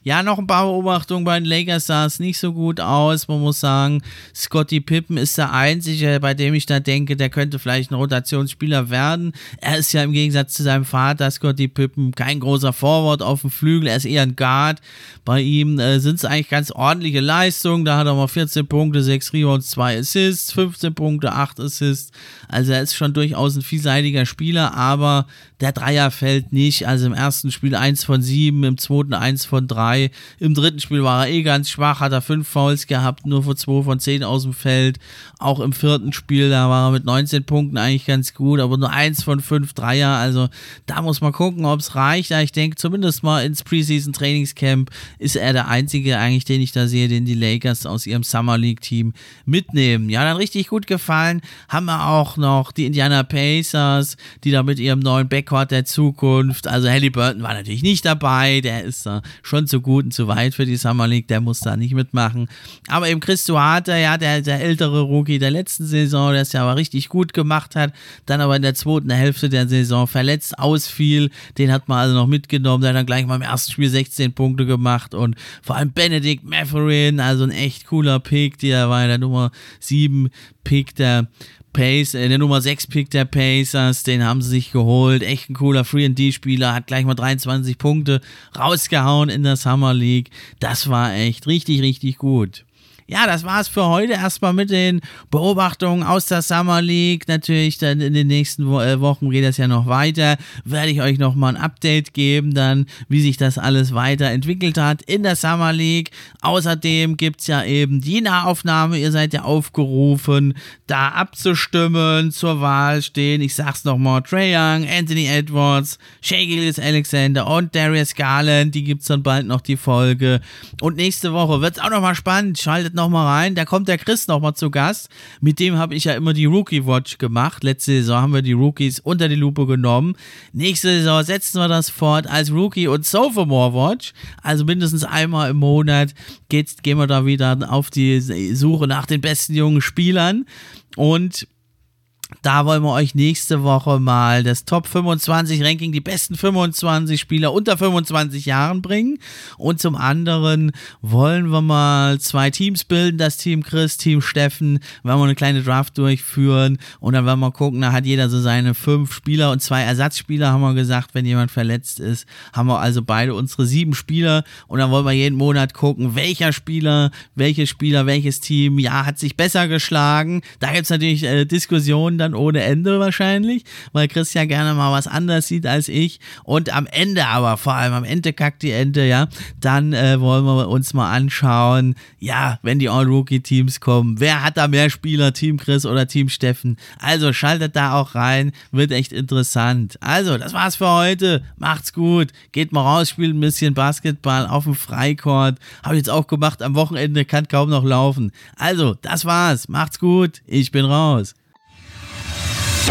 Speaker 1: Ja, noch ein paar Beobachtungen bei den Lakers sah es nicht so gut aus. Man muss sagen, Scotty Pippen ist der Einzige, bei dem ich da denke, der könnte vielleicht ein Rotationsspieler werden. Er ist ja im Gegensatz zu seinem Vater, Scotty Pippen, kein großer Forward auf dem Flügel. Er ist eher ein Guard. Bei ihm äh, sind es eigentlich ganz ordentliche Leistungen. Da hat er mal 14 Punkte, 6 Rebounds, 2 Assists, 15 Punkte, 8 Assists. Also er ist schon durchaus ein vielseitiger Spieler, aber der Dreier fällt nicht. Also im ersten Spiel 1 von 7, im zweiten 1 von 3. Im dritten Spiel war er eh ganz schwach, hat er 5 Fouls gehabt, nur für 2 von 10 aus dem Feld. Auch im vierten Spiel, da war er mit 19 Punkten eigentlich ganz gut, aber nur 1 von 5 Dreier. Also da muss man gucken, ob es reicht. Ja, ich denke, zumindest mal ins Preseason Trainingscamp ist er der einzige eigentlich, den ich da sehe, den die Lakers aus ihrem Summer League Team mitnehmen. Ja, dann richtig gut gefallen haben wir auch noch die Indiana Pacers, die da mit ihrem neuen Back Backcourt der Zukunft. Also Halliburton war natürlich nicht dabei, der ist da schon zu gut und zu weit für die Summer League, der muss da nicht mitmachen. Aber eben Chris Duarte, ja, der, der ältere Rookie der letzten Saison, der es ja aber richtig gut gemacht hat, dann aber in der zweiten Hälfte der Saison verletzt ausfiel, den hat man also noch mitgenommen, der hat dann gleich mal im ersten Spiel 16 Punkte gemacht und vor allem Benedict Matherin, also ein echt cooler Pick, der war in der Nummer 7 Pick der Pace, äh, der Nummer 6 Pick der Pacers, den haben sie sich geholt. Echt ein cooler Free-and-D-Spieler, hat gleich mal 23 Punkte rausgehauen in der Summer League. Das war echt richtig, richtig gut ja, das war's für heute erstmal mit den Beobachtungen aus der Summer League. Natürlich dann in den nächsten äh, Wochen geht das ja noch weiter. Werde ich euch nochmal ein Update geben, dann wie sich das alles weiterentwickelt hat in der Summer League. Außerdem gibt's ja eben die Nahaufnahme. Ihr seid ja aufgerufen, da abzustimmen, zur Wahl stehen. Ich sag's nochmal, Trey Young, Anthony Edwards, Shea Gillis Alexander und Darius Garland. Die gibt's dann bald noch die Folge. Und nächste Woche wird's auch nochmal spannend. Schaltet nochmal rein. Da kommt der Chris nochmal zu Gast. Mit dem habe ich ja immer die Rookie Watch gemacht. Letzte Saison haben wir die Rookies unter die Lupe genommen. Nächste Saison setzen wir das fort als Rookie und Sophomore Watch. Also mindestens einmal im Monat geht's, gehen wir da wieder auf die Suche nach den besten jungen Spielern. Und Da wollen wir euch nächste Woche mal das Top 25 Ranking, die besten 25 Spieler unter 25 Jahren bringen. Und zum anderen wollen wir mal zwei Teams bilden, das Team Chris, Team Steffen, wollen wir eine kleine Draft durchführen und dann werden wir gucken, da hat jeder so seine fünf Spieler und zwei Ersatzspieler, haben wir gesagt, wenn jemand verletzt ist, haben wir also beide unsere sieben Spieler und dann wollen wir jeden Monat gucken, welcher Spieler, welches Spieler, welches Team, ja, hat sich besser geschlagen. Da gibt es natürlich äh, Diskussionen dann ohne Ende wahrscheinlich, weil Chris ja gerne mal was anderes sieht als ich. Und am Ende aber, vor allem am Ende kackt die Ente, ja, dann äh, wollen wir uns mal anschauen, ja, wenn die All-Rookie-Teams kommen, wer hat da mehr Spieler, Team Chris oder Team Steffen? Also schaltet da auch rein, wird echt interessant. Also, das war's für heute. Macht's gut. Geht mal raus, spielt ein bisschen Basketball auf dem Freicourt. Habe ich jetzt auch gemacht am Wochenende, kann kaum noch laufen. Also, das war's. Macht's gut. Ich bin raus.